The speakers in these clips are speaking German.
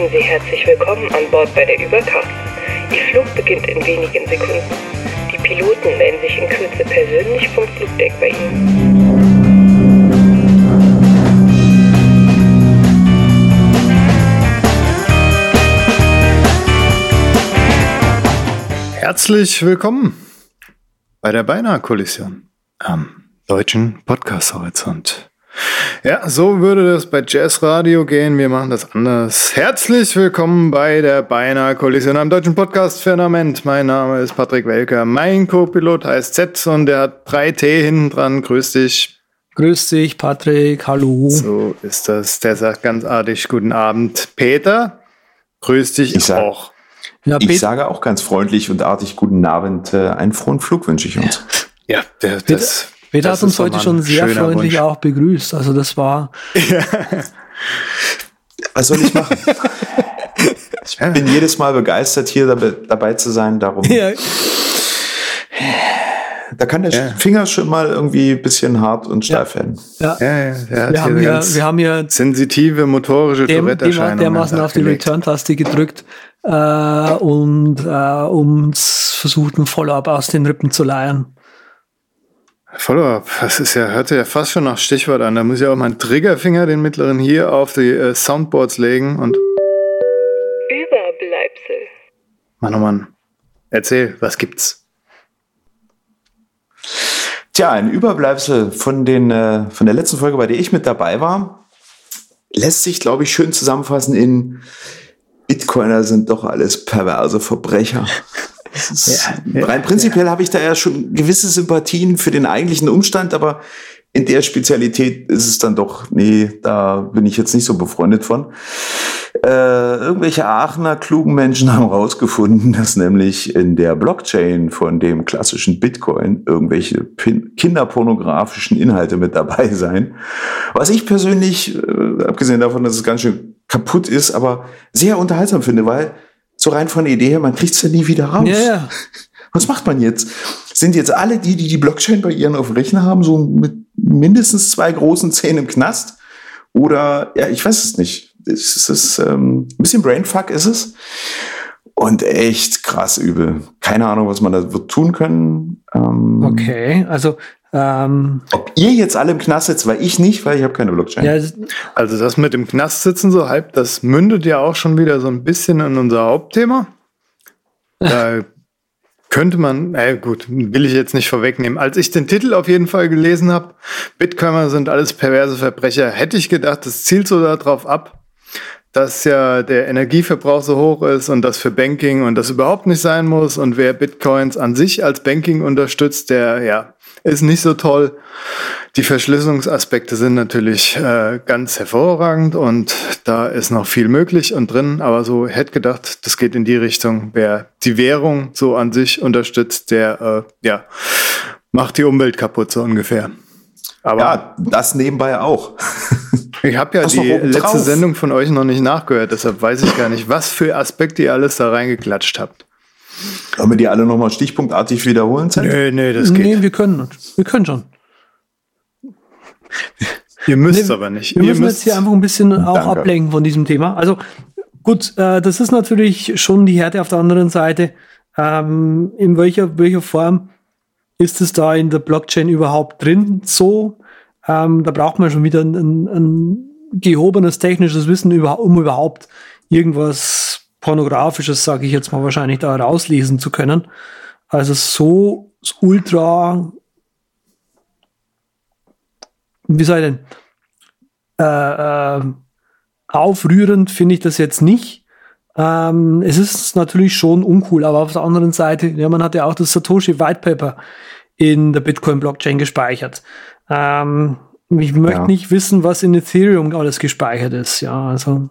heißen Sie herzlich willkommen an Bord bei der Überkraft. Ihr Flug beginnt in wenigen Sekunden. Die Piloten melden sich in Kürze persönlich vom Flugdeck bei Ihnen. Herzlich willkommen bei der Beinahe Kollision am deutschen Podcast Horizont. Ja, so würde das bei Jazz Radio gehen. Wir machen das anders. Herzlich willkommen bei der Beinahe Kollision am deutschen Podcast Firmament. Mein Name ist Patrick Welker. Mein Co-Pilot heißt Z und der hat drei T hinten dran. Grüß dich. Grüß dich, Patrick. Hallo. So ist das. Der sagt ganz artig Guten Abend. Peter, grüß dich Ich sag- auch. Ja, Ich Pet- sage auch ganz freundlich und artig guten Abend. Äh, einen frohen Flug wünsche ich uns. Ja, der, das, Peter hat uns heute schon sehr schöner freundlich Wunsch. auch begrüßt. Also das war Was soll ich machen? ich bin jedes Mal begeistert, hier dabei, zu sein. Darum, ja, da kann der Ja. Finger schon mal irgendwie ein bisschen hart und steif werden. ja. Ja, ja, Wir, haben hier wir haben hier sensitive motorische dem, dem, Tourette-Erscheinungen. dermaßen auf die. Return-Taste gedrückt äh, und äh, uns versucht, ein Follow-up aus den Rippen zu leiern. Follow-up, das ist ja, hört sich ja fast schon nach Stichwort an. Da muss ich auch meinen Triggerfinger, den mittleren, hier auf die äh, Soundboards legen und, Überbleibsel. Mann, oh Mann, erzähl, was gibt's? Tja, ein Überbleibsel von, den, äh, von der letzten Folge, bei der ich mit dabei war, lässt sich, glaube ich, schön zusammenfassen in Bitcoiner sind doch alles perverse Verbrecher. Ja, rein prinzipiell habe ich da ja schon gewisse Sympathien für den eigentlichen Umstand, aber in der Spezialität ist es dann doch, nee, da bin ich jetzt nicht so befreundet von. Äh, irgendwelche Aachener klugen Menschen haben herausgefunden, dass nämlich in der Blockchain von dem klassischen Bitcoin irgendwelche pin- kinderpornografischen Inhalte mit dabei seien. Was ich persönlich, äh, abgesehen davon, dass es ganz schön kaputt ist, aber sehr unterhaltsam finde, weil so rein von der Idee her, man kriegt es ja nie wieder raus. Ja, ja. Was macht man jetzt? Sind jetzt alle die, die die Blockchain bei ihren auf dem Rechner haben, so mit mindestens zwei großen Zähnen im Knast? Oder, ja, ich weiß es nicht. Es ist ähm, ein bisschen Brainfuck ist es. Und echt krass übel. Keine Ahnung, was man da wird tun können. Ähm, Okay, also ähm, Ob ihr jetzt alle im Knast sitzt, weil ich nicht, weil ich habe keine Blockchain. ja, Also das mit dem Knast sitzen so halb, das mündet ja auch schon wieder so ein bisschen in unser Hauptthema. Da könnte man, äh gut, will ich jetzt nicht vorwegnehmen. Als ich den Titel auf jeden Fall gelesen habe, Bitcoiner sind alles perverse Verbrecher, hätte ich gedacht, das zielt so darauf ab, dass ja der Energieverbrauch so hoch ist und das für Banking und das überhaupt nicht sein muss und wer Bitcoins an sich als Banking unterstützt, der ja ist nicht so toll. Die Verschlüsselungsaspekte sind natürlich äh, ganz hervorragend und da ist noch viel möglich und drin, aber so hätte gedacht, das geht in die Richtung, wer die Währung so an sich unterstützt, der äh, ja macht die Umwelt kaputt so ungefähr. Aber ja, das nebenbei auch. ich habe ja die letzte drauf? Sendung von euch noch nicht nachgehört, deshalb weiß ich gar nicht, was für Aspekte ihr alles da reingeklatscht habt. Wollen wir die alle nochmal stichpunktartig wiederholen? Zen? Nee, nee, das geht. nee, wir können, wir können schon. Ihr müsst Nee, aber nicht. Wir ihr müssen müsst jetzt hier einfach ein bisschen auch Danke. ablenken von diesem Thema. Also gut, äh, das ist natürlich schon die Härte auf der anderen Seite. Ähm, in welcher, welcher Form ist es da in der Blockchain überhaupt drin? So, ähm, da braucht man schon wieder ein, ein, ein gehobenes technisches Wissen, über, um überhaupt irgendwas pornografisches, sage ich jetzt mal, wahrscheinlich da rauslesen zu können. Also so ultra wie ich denn? Äh, äh, aufrührend finde ich das jetzt nicht. Ähm, es ist natürlich schon uncool, aber auf der anderen Seite, ja, man hat ja auch das Satoshi White Paper in der Bitcoin Blockchain gespeichert. Ähm, ich möchte Ja. nicht wissen, was in Ethereum alles gespeichert ist. Ja, also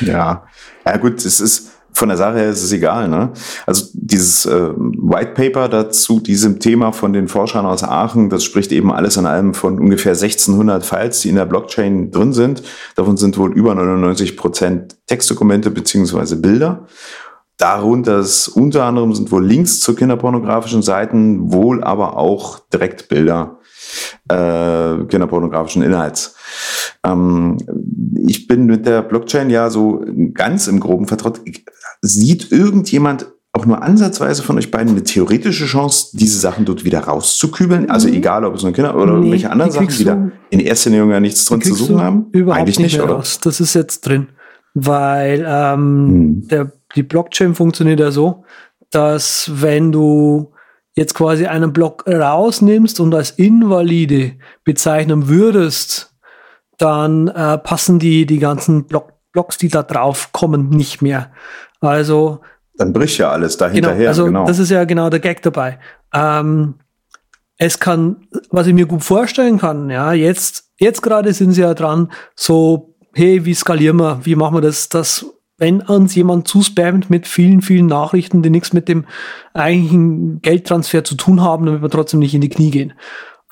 Ja, ja gut, es ist von der Sache her ist es egal. Ne? Also dieses äh, White Paper dazu diesem Thema von den Forschern aus Aachen, das spricht eben alles in allem von ungefähr 1600 Files, die in der Blockchain drin sind. Davon sind wohl über 99 Prozent Textdokumente beziehungsweise Bilder. Darunter ist, unter anderem sind wohl Links zu kinderpornografischen Seiten, wohl aber auch Direktbilder äh, kinderpornografischen Inhalts. Ähm, ich bin mit der Blockchain ja so ganz im Groben vertraut. Sieht irgendjemand auch nur ansatzweise von euch beiden eine theoretische Chance, diese Sachen dort wieder rauszukübeln? Also mhm. egal, ob es nur Kinder oder nee, irgendwelche anderen Sachen, die da in erster Linie ja nichts drin zu suchen haben? Überhaupt Eigentlich nicht, nicht oder? Raus. Das ist jetzt drin. Weil ähm, hm. der, die Blockchain funktioniert ja so, dass wenn du jetzt quasi einen Block rausnimmst und als invalide bezeichnen würdest, dann äh, passen die, die ganzen Block, Blocks, die da drauf kommen, nicht mehr. Also. Dann bricht ja alles dahinterher. Genau, also genau. das ist ja genau der Gag dabei. Ähm, es kann, was ich mir gut vorstellen kann, ja, jetzt, jetzt gerade sind sie ja dran, so, hey, wie skalieren wir, wie machen wir das, dass wenn uns jemand zuspammt mit vielen, vielen Nachrichten, die nichts mit dem eigentlichen Geldtransfer zu tun haben, damit wir trotzdem nicht in die Knie gehen.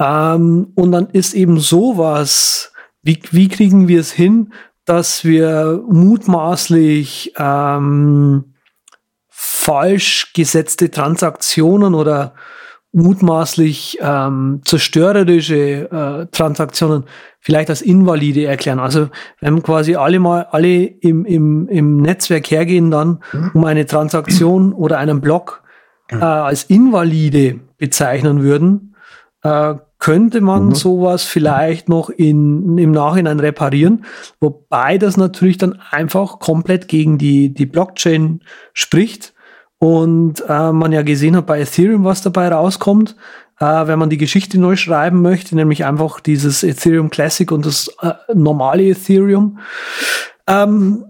Ähm, und dann ist eben sowas, wie, wie kriegen wir es hin, dass wir mutmaßlich ähm, falsch gesetzte Transaktionen oder mutmaßlich ähm, zerstörerische äh, Transaktionen vielleicht als invalide erklären. Also wenn quasi alle mal alle im, im, im Netzwerk hergehen dann, um eine Transaktion oder einen Block äh, als invalide bezeichnen würden, äh, könnte man mhm. sowas vielleicht noch in, im Nachhinein reparieren, wobei das natürlich dann einfach komplett gegen die, die Blockchain spricht und äh, man ja gesehen hat bei Ethereum, was dabei rauskommt, äh, wenn man die Geschichte neu schreiben möchte, nämlich einfach dieses Ethereum Classic und das äh, normale Ethereum. Ähm,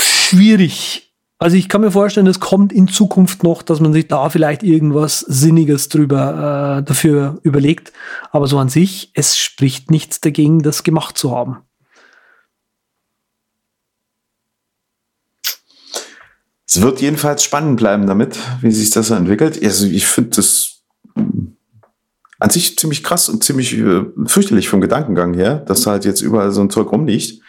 schwierig. Also ich kann mir vorstellen, es kommt in Zukunft noch, dass man sich da vielleicht irgendwas Sinniges drüber äh, dafür überlegt. Aber so an sich, es spricht nichts dagegen, das gemacht zu haben. Es wird jedenfalls spannend bleiben damit, wie sich das so entwickelt. Also ich finde das an sich ziemlich krass und ziemlich äh, fürchterlich vom Gedankengang her, dass halt jetzt überall so ein Zeug rumliegt.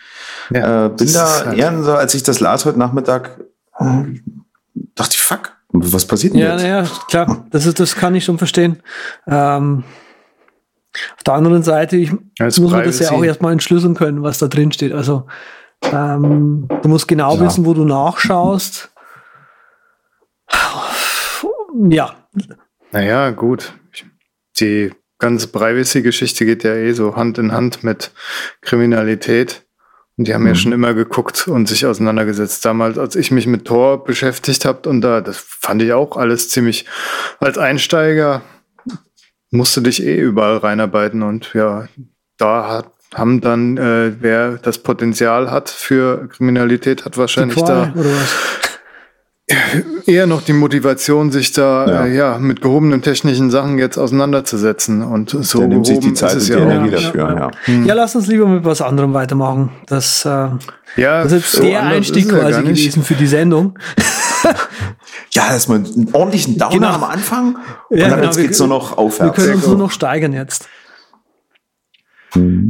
Ja, äh, bin da halt eher so, als ich das las heute Nachmittag, dachte ich, fuck, was passiert denn ja, jetzt? Ja, klar, das, ist, das kann ich schon verstehen. Ähm, auf der anderen Seite, ich Als muss man das ja auch erstmal entschlüsseln können, was da drin steht. Also ähm, du musst genau ja. wissen, wo du nachschaust. Ja. Naja, gut. Die ganze Privacy-Geschichte geht ja eh so Hand in Hand mit Kriminalität. Und die haben mhm. ja schon immer geguckt und sich auseinandergesetzt. Damals, als ich mich mit Tor beschäftigt habe, und da, das fand ich auch alles ziemlich, als Einsteiger musste dich eh überall reinarbeiten und ja, da hat, haben dann, äh, wer das Potenzial hat für Kriminalität, hat wahrscheinlich da eher noch die Motivation, sich da ja. Äh, ja mit gehobenen technischen Sachen jetzt auseinanderzusetzen und so Der nimmt sich die Zeit und die ja Energie dafür. Ja. Ja. Hm. ja, lass uns lieber mit was anderem weitermachen. Das, äh, ja, das ist so der Einstieg quasi gewesen für die Sendung. ja, erstmal einen ordentlichen Downer genau. am Anfang und ja, dann genau, geht's nur noch aufwärts. Wir können uns nur noch steigern jetzt.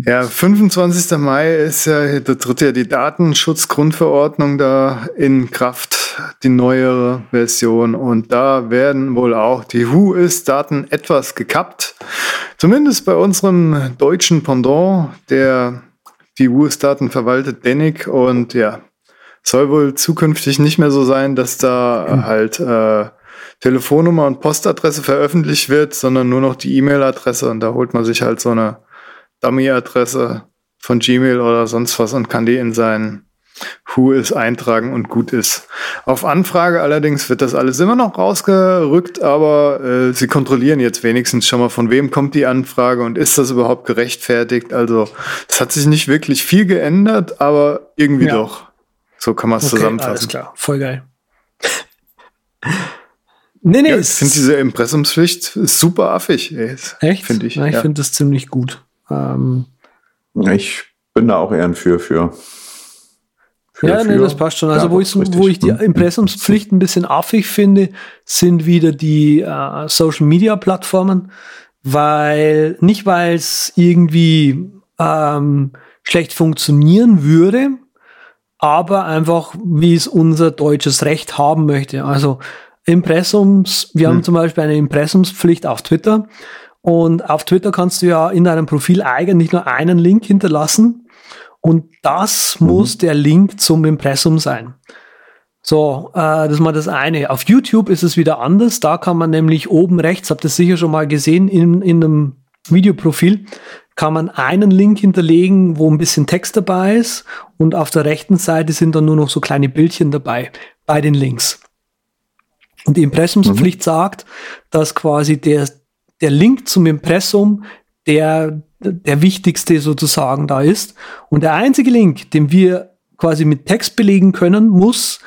Ja, 25. Mai ist ja, da tritt ja die Datenschutzgrundverordnung da in Kraft, die neuere Version. Und da werden wohl auch die Who-Is-Daten etwas gekappt. Zumindest bei unserem deutschen Pendant, der die Who-Is-Daten verwaltet, Denik. Und ja, soll wohl zukünftig nicht mehr so sein, dass da mhm. halt äh, Telefonnummer und Postadresse veröffentlicht wird, sondern nur noch die E-Mail-Adresse. Und da holt man sich halt so eine Dummy-Adresse von Gmail oder sonst was und kann die in sein Who is eintragen und gut ist. Auf Anfrage allerdings wird das alles immer noch rausgerückt, aber äh, sie kontrollieren jetzt wenigstens schon mal, von wem kommt die Anfrage und ist das überhaupt gerechtfertigt. Also es hat sich nicht wirklich viel geändert, aber irgendwie ja. doch. So kann man es okay, zusammenfassen. Alles klar, voll geil. nee, nee. Ja, ich finde diese Impressumspflicht super affig. Ey. Echt? Finde ich. Ja, ich ja. finde das ziemlich gut. Ähm, ich bin da auch eher ein Für für. Für ja, für. nee, das passt schon. Also, wo, ich, wo ich die Impressumspflicht ein bisschen affig finde, sind wieder die äh, Social Media Plattformen, weil nicht, weil es irgendwie ähm, schlecht funktionieren würde, aber einfach, wie es unser deutsches Recht haben möchte. Also Impressums, wir hm. haben zum Beispiel eine Impressumspflicht auf Twitter und auf Twitter kannst du ja in deinem Profil eigentlich nur einen Link hinterlassen. Und das mhm. muss der Link zum Impressum sein. So, äh, das ist mal das eine. Auf YouTube ist es wieder anders. Da kann man nämlich oben rechts, habt ihr sicher schon mal gesehen, in, in einem Videoprofil, kann man einen Link hinterlegen, wo ein bisschen Text dabei ist und auf der rechten Seite sind dann nur noch so kleine Bildchen dabei bei den Links. Und die Impressumspflicht mhm. sagt, dass quasi der, der Link zum Impressum der, der wichtigste sozusagen da ist. Und der einzige Link, den wir quasi mit Text belegen können, muss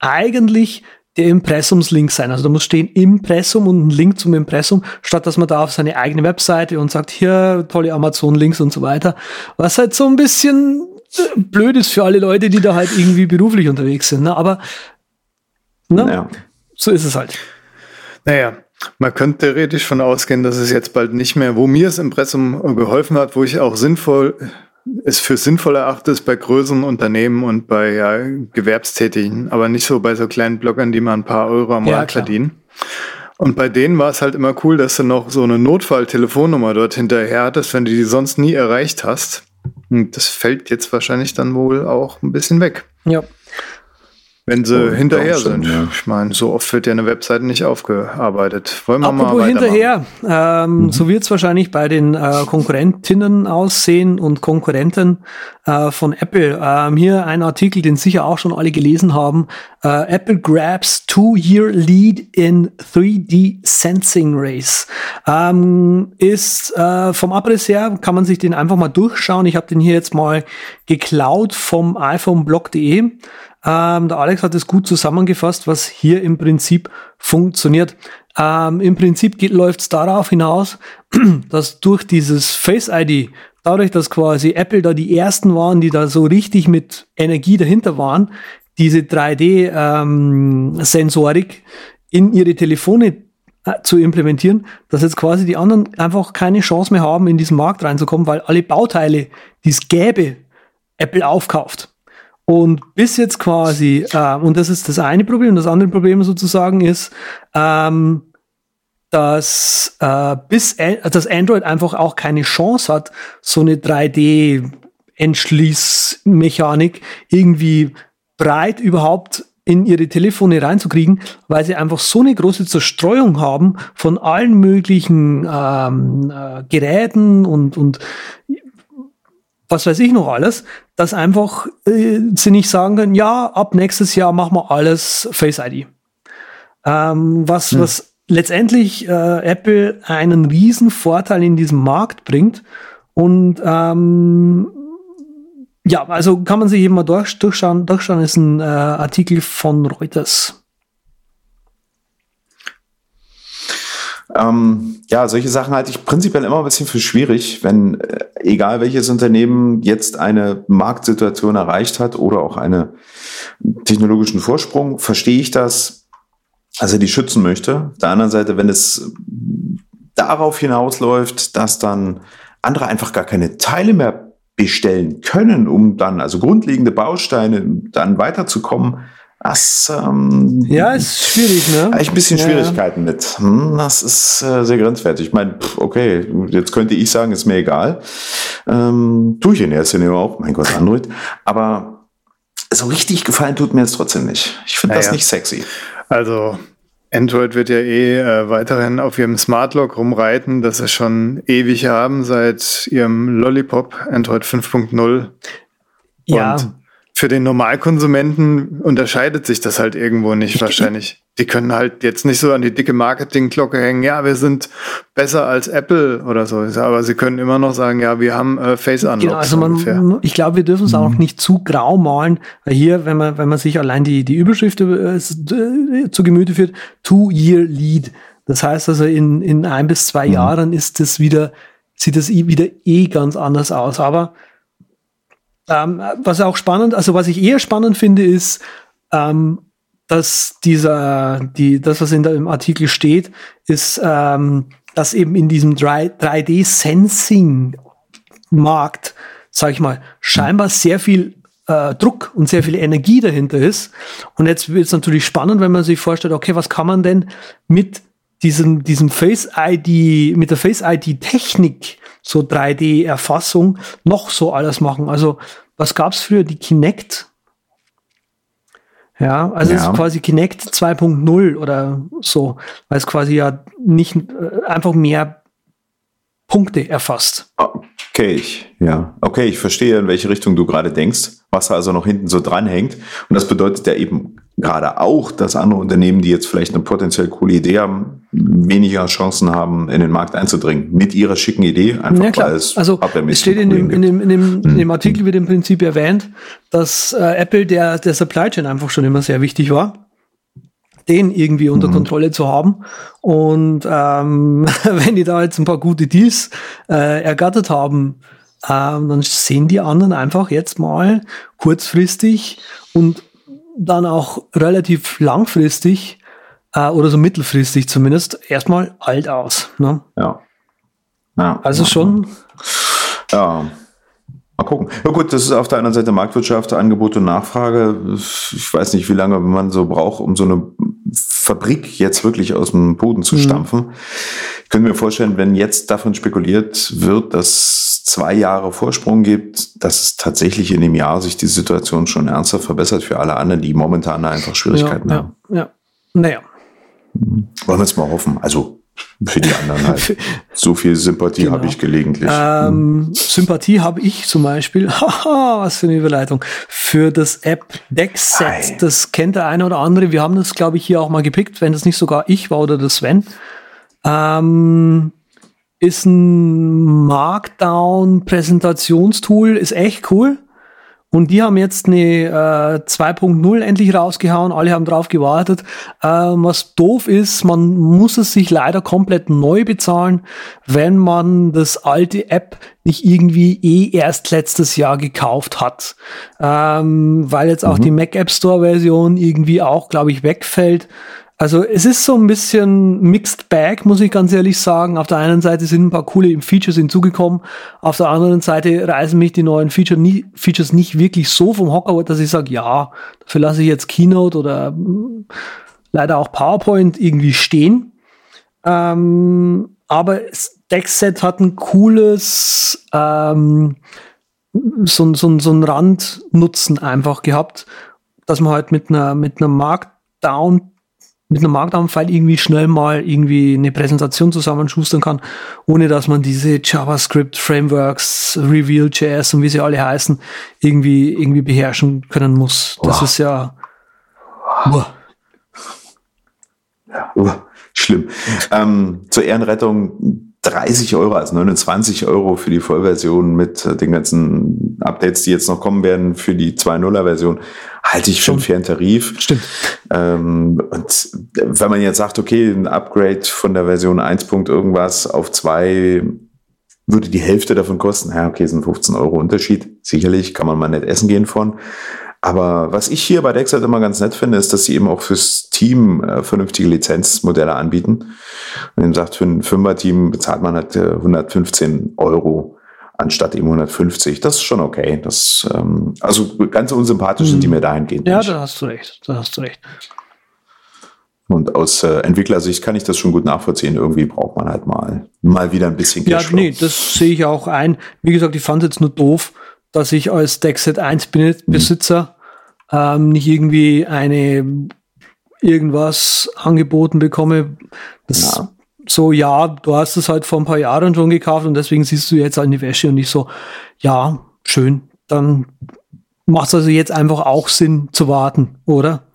eigentlich der Impressumslink sein. Also da muss stehen Impressum und ein Link zum Impressum, statt dass man da auf seine eigene Webseite und sagt, hier tolle Amazon-Links und so weiter. Was halt so ein bisschen blöd ist für alle Leute, die da halt irgendwie beruflich unterwegs sind. Ne? Aber ne? Ja. so ist es halt. Naja, man könnte theoretisch von ausgehen, dass es jetzt bald nicht mehr, wo mir das Impressum geholfen hat, wo ich auch sinnvoll es für sinnvoll erachte, ist bei größeren Unternehmen und bei ja, Gewerbstätigen, aber nicht so bei so kleinen Bloggern, die mal ein paar Euro am Monat ja, verdienen. Und bei denen war es halt immer cool, dass du noch so eine Notfalltelefonnummer dort hinterher hattest, wenn du die sonst nie erreicht hast. Und das fällt jetzt wahrscheinlich dann wohl auch ein bisschen weg. Ja. Wenn sie oh, hinterher sind. Ja. Ich meine, so oft wird ja eine Webseite nicht aufgearbeitet. Wollen wir Apropos mal hinterher. Ähm, mhm. So wird es wahrscheinlich bei den äh, Konkurrentinnen aussehen und Konkurrenten äh, von Apple. Ähm, hier ein Artikel, den sicher auch schon alle gelesen haben. Äh, Apple grabs two-year lead in 3D Sensing Race. Ähm, ist äh, vom Abriss her, kann man sich den einfach mal durchschauen. Ich habe den hier jetzt mal geklaut vom iPhoneblog.de. Ähm, der Alex hat es gut zusammengefasst, was hier im Prinzip funktioniert. Ähm, Im Prinzip läuft es darauf hinaus, dass durch dieses Face ID, dadurch, dass quasi Apple da die ersten waren, die da so richtig mit Energie dahinter waren, diese 3D-Sensorik ähm, in ihre Telefone äh, zu implementieren, dass jetzt quasi die anderen einfach keine Chance mehr haben, in diesen Markt reinzukommen, weil alle Bauteile, die es gäbe, Apple aufkauft. Und bis jetzt quasi, äh, und das ist das eine Problem, das andere Problem sozusagen ist, ähm, dass äh, bis dass Android einfach auch keine Chance hat, so eine 3D-Entschließmechanik irgendwie breit überhaupt in ihre Telefone reinzukriegen, weil sie einfach so eine große Zerstreuung haben von allen möglichen ähm, äh, Geräten und, und was weiß ich noch alles, dass einfach äh, sie nicht sagen können, ja, ab nächstes Jahr machen wir alles Face ID. Ähm, was, hm. was letztendlich äh, Apple einen riesen Vorteil in diesem Markt bringt. Und ähm, ja, also kann man sich eben mal durch, durchschauen. Durchschauen ist ein äh, Artikel von Reuters. Ähm, ja, solche Sachen halte ich prinzipiell immer ein bisschen für schwierig, wenn äh, egal welches Unternehmen jetzt eine Marktsituation erreicht hat oder auch einen technologischen Vorsprung, verstehe ich das, also die schützen möchte. Auf der anderen Seite, wenn es darauf hinausläuft, dass dann andere einfach gar keine Teile mehr bestellen können, um dann also grundlegende Bausteine dann weiterzukommen, das ähm, ja ist schwierig, ne? Habe ich ein bisschen ja. Schwierigkeiten mit. Hm, das ist äh, sehr grenzwertig. Ich meine, okay, jetzt könnte ich sagen, ist mir egal. Ähm, tue ich in erster Linie auch, mein Gott, Android. Aber so richtig gefallen tut mir jetzt trotzdem nicht. Ich finde ja, das nicht sexy. Also Android wird ja eh äh, weiterhin auf ihrem Smart Lock rumreiten, das sie schon ewig haben, seit ihrem Lollipop Android 5.0. Ja. Und für den Normalkonsumenten unterscheidet sich das halt irgendwo nicht wahrscheinlich. Die können halt jetzt nicht so an die dicke Marketingglocke hängen, ja, wir sind besser als Apple oder so. Aber sie können immer noch sagen, ja, wir haben äh, Face Unlock. Genau, also man, ich glaube, wir dürfen es auch mhm. nicht zu grau malen, weil hier, wenn man, wenn man sich allein die, die Überschrift äh, zu Gemüte führt, Two-Year Lead. Das heißt also, in, in ein bis zwei mhm. Jahren ist das wieder, sieht das wieder eh ganz anders aus. Aber ähm, was auch spannend, also was ich eher spannend finde, ist, ähm, dass dieser, die, das, was in der, im Artikel steht, ist, ähm, dass eben in diesem 3D-Sensing-Markt, sag ich mal, scheinbar sehr viel äh, Druck und sehr viel Energie dahinter ist. Und jetzt wird es natürlich spannend, wenn man sich vorstellt, okay, was kann man denn mit diesem, diesem Face ID, mit der Face ID Technik so 3D-Erfassung noch so alles machen. Also was gab es früher? Die Kinect. Ja, also ja. es ist quasi Kinect 2.0 oder so, weil es quasi ja nicht äh, einfach mehr Punkte erfasst. Okay, ich, ja. Okay, ich verstehe, in welche Richtung du gerade denkst, was also noch hinten so dranhängt. Und das bedeutet ja eben gerade auch, dass andere Unternehmen, die jetzt vielleicht eine potenziell coole Idee haben, weniger Chancen haben, in den Markt einzudringen. Mit ihrer schicken Idee, einfach ja, klar. weil es Also es steht in dem, in, dem, in, dem, in dem Artikel wird im Prinzip erwähnt, dass äh, Apple der, der Supply Chain einfach schon immer sehr wichtig war den irgendwie unter mhm. Kontrolle zu haben. Und ähm, wenn die da jetzt ein paar gute Deals äh, ergattert haben, ähm, dann sehen die anderen einfach jetzt mal kurzfristig und dann auch relativ langfristig äh, oder so mittelfristig zumindest erstmal alt aus. Ne? Ja. ja. Also schon. Ja. Mal gucken. Ja gut, das ist auf der anderen Seite Marktwirtschaft, Angebot und Nachfrage. Ich weiß nicht, wie lange man so braucht, um so eine Fabrik jetzt wirklich aus dem Boden zu mhm. stampfen. Mhm. Ich könnte mir vorstellen, wenn jetzt davon spekuliert wird, dass zwei Jahre Vorsprung gibt, dass es tatsächlich in dem Jahr sich die Situation schon ernsthaft verbessert für alle anderen, die momentan einfach Schwierigkeiten ja, haben. Ja, ja. Naja. Wollen wir es mal hoffen. Also für die anderen halt. so viel Sympathie genau. habe ich gelegentlich. Ähm, Sympathie habe ich zum Beispiel, haha, was für eine Überleitung, für das App Deckset. Das kennt der eine oder andere. Wir haben das, glaube ich, hier auch mal gepickt, wenn das nicht sogar ich war oder das Sven. Ähm, ist ein Markdown-Präsentationstool, ist echt cool. Und die haben jetzt eine äh, 2.0 endlich rausgehauen. Alle haben drauf gewartet. Ähm, was doof ist, man muss es sich leider komplett neu bezahlen, wenn man das alte App nicht irgendwie eh erst letztes Jahr gekauft hat. Ähm, weil jetzt auch mhm. die Mac App Store Version irgendwie auch, glaube ich, wegfällt. Also es ist so ein bisschen mixed bag, muss ich ganz ehrlich sagen. Auf der einen Seite sind ein paar coole Features hinzugekommen, auf der anderen Seite reißen mich die neuen Feature nie, Features nicht wirklich so vom Hocker, dass ich sage, ja, dafür lasse ich jetzt Keynote oder hm, leider auch PowerPoint irgendwie stehen. Ähm, aber Deckset hat ein cooles ähm, so, so, so ein Randnutzen einfach gehabt, dass man halt mit einer mit einer Markdown mit einem Markdown-File irgendwie schnell mal irgendwie eine Präsentation zusammenschustern kann, ohne dass man diese JavaScript-Frameworks, Reveal.js und wie sie alle heißen, irgendwie, irgendwie beherrschen können muss. Das oh. ist ja, uh. ja uh, schlimm. Ähm, zur Ehrenrettung 30 Euro, also 29 Euro für die Vollversion mit äh, den ganzen Updates, die jetzt noch kommen werden für die 2.0er Version, halte ich für einen fairen Tarif. Stimmt. Ähm, und wenn man jetzt sagt, okay, ein Upgrade von der Version 1. irgendwas auf 2 würde die Hälfte davon kosten, ja, okay, sind 15 Euro Unterschied. Sicherlich kann man mal nicht essen gehen von. Aber was ich hier bei Dexter immer ganz nett finde, ist, dass sie eben auch fürs Team äh, vernünftige Lizenzmodelle anbieten. Und eben sagt, für ein Fünfer-Team bezahlt man halt äh, 115 Euro anstatt eben 150. Das ist schon okay. Das, ähm, also ganz unsympathisch sind die hm. mir dahingehend. Ja, nicht. da hast du recht. Da hast du recht. Und aus äh, Entwicklersicht kann ich das schon gut nachvollziehen. Irgendwie braucht man halt mal, mal wieder ein bisschen Cash. Ja, nee, das sehe ich auch ein. Wie gesagt, ich fand es jetzt nur doof, dass ich als Dexet 1 Besitzer ähm, nicht irgendwie eine irgendwas angeboten bekomme. Das ja. so, ja, du hast es halt vor ein paar Jahren schon gekauft und deswegen siehst du jetzt eine Wäsche und nicht so, ja, schön, dann macht es also jetzt einfach auch Sinn zu warten, oder?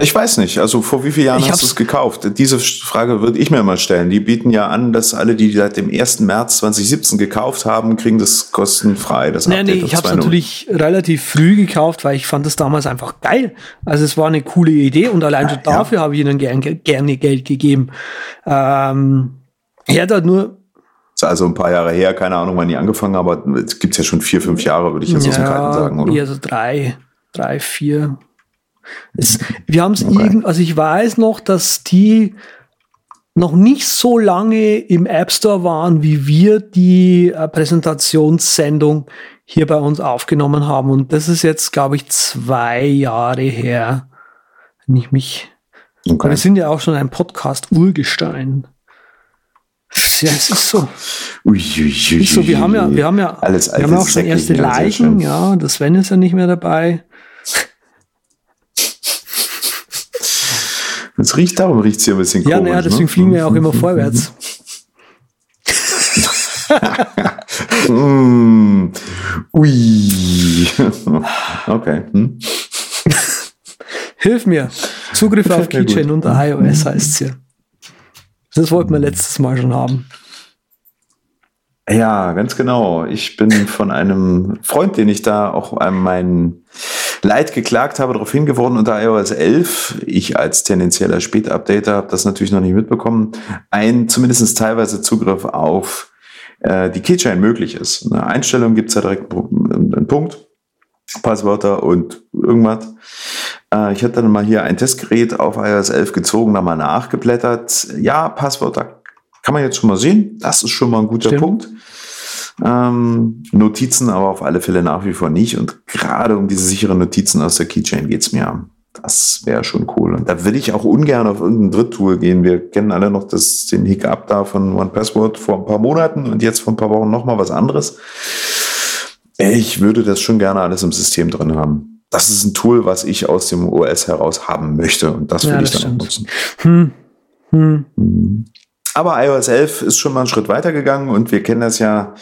Ich weiß nicht. Also vor wie vielen Jahren ich hast du es gekauft? Diese Frage würde ich mir mal stellen. Die bieten ja an, dass alle, die seit dem 1. März 2017 gekauft haben, kriegen das kostenfrei. Das nee, nee, ich habe es natürlich relativ früh gekauft, weil ich fand es damals einfach geil. Also es war eine coole Idee und allein schon ja, dafür ja. habe ich ihnen gern, gerne Geld gegeben. Ähm, er hat nur ist also ein paar Jahre her, keine Ahnung, wann die angefangen haben, aber es gibt ja schon vier, fünf Jahre, würde ich jetzt ja, aus dem Kalten sagen, oder? Eher so drei, drei, vier. Es, wir haben es okay. irgend, also ich weiß noch, dass die noch nicht so lange im App Store waren, wie wir die äh, Präsentationssendung hier bei uns aufgenommen haben. Und das ist jetzt, glaube ich, zwei Jahre her, wenn ich mich. Okay. wir sind ja auch schon ein Podcast-Urgestein. ja, es ist so. Ui, ui, ui, Ist so, wir haben ja, wir haben ja, Alles wir haben ja auch schon erste Leichen, ja, der Sven ist ja nicht mehr dabei. Es riecht, darum riecht es hier ein bisschen Ja, komisch. naja, deswegen ne? fliegen wir ja auch immer vorwärts. Mm. Ui. Okay. Hm? Hilf mir. Zugriff auf Keychain unter iOS heißt es hier. Das wollten wir letztes Mal schon haben. Ja, ganz genau. Ich bin von einem Freund, den ich da auch an mein Leid geklagt habe, darauf hingeworden unter iOS 11. Ich als tendenzieller Spätupdater habe das natürlich noch nicht mitbekommen. Ein zumindest teilweise Zugriff auf äh, die Keychain möglich ist. Eine Einstellung gibt es da direkt einen Punkt. Passwörter und irgendwas. Äh, ich hatte dann mal hier ein Testgerät auf iOS 11 gezogen, da mal nachgeblättert. Ja, Passwörter kann man jetzt schon mal sehen. Das ist schon mal ein guter Stimmt. Punkt. Ähm, Notizen aber auf alle Fälle nach wie vor nicht. Und gerade um diese sicheren Notizen aus der Keychain geht's mir. Das wäre schon cool. Und da will ich auch ungern auf irgendein Dritttool gehen. Wir kennen alle noch das, den Hiccup da von OnePassword vor ein paar Monaten und jetzt vor ein paar Wochen nochmal was anderes. Ich würde das schon gerne alles im System drin haben. Das ist ein Tool, was ich aus dem OS heraus haben möchte und das Ja, will ich das dann auch stimmt. nutzen. Hm. Hm. Aber iOS 11 ist schon mal einen Schritt weiter gegangen und wir kennen das ja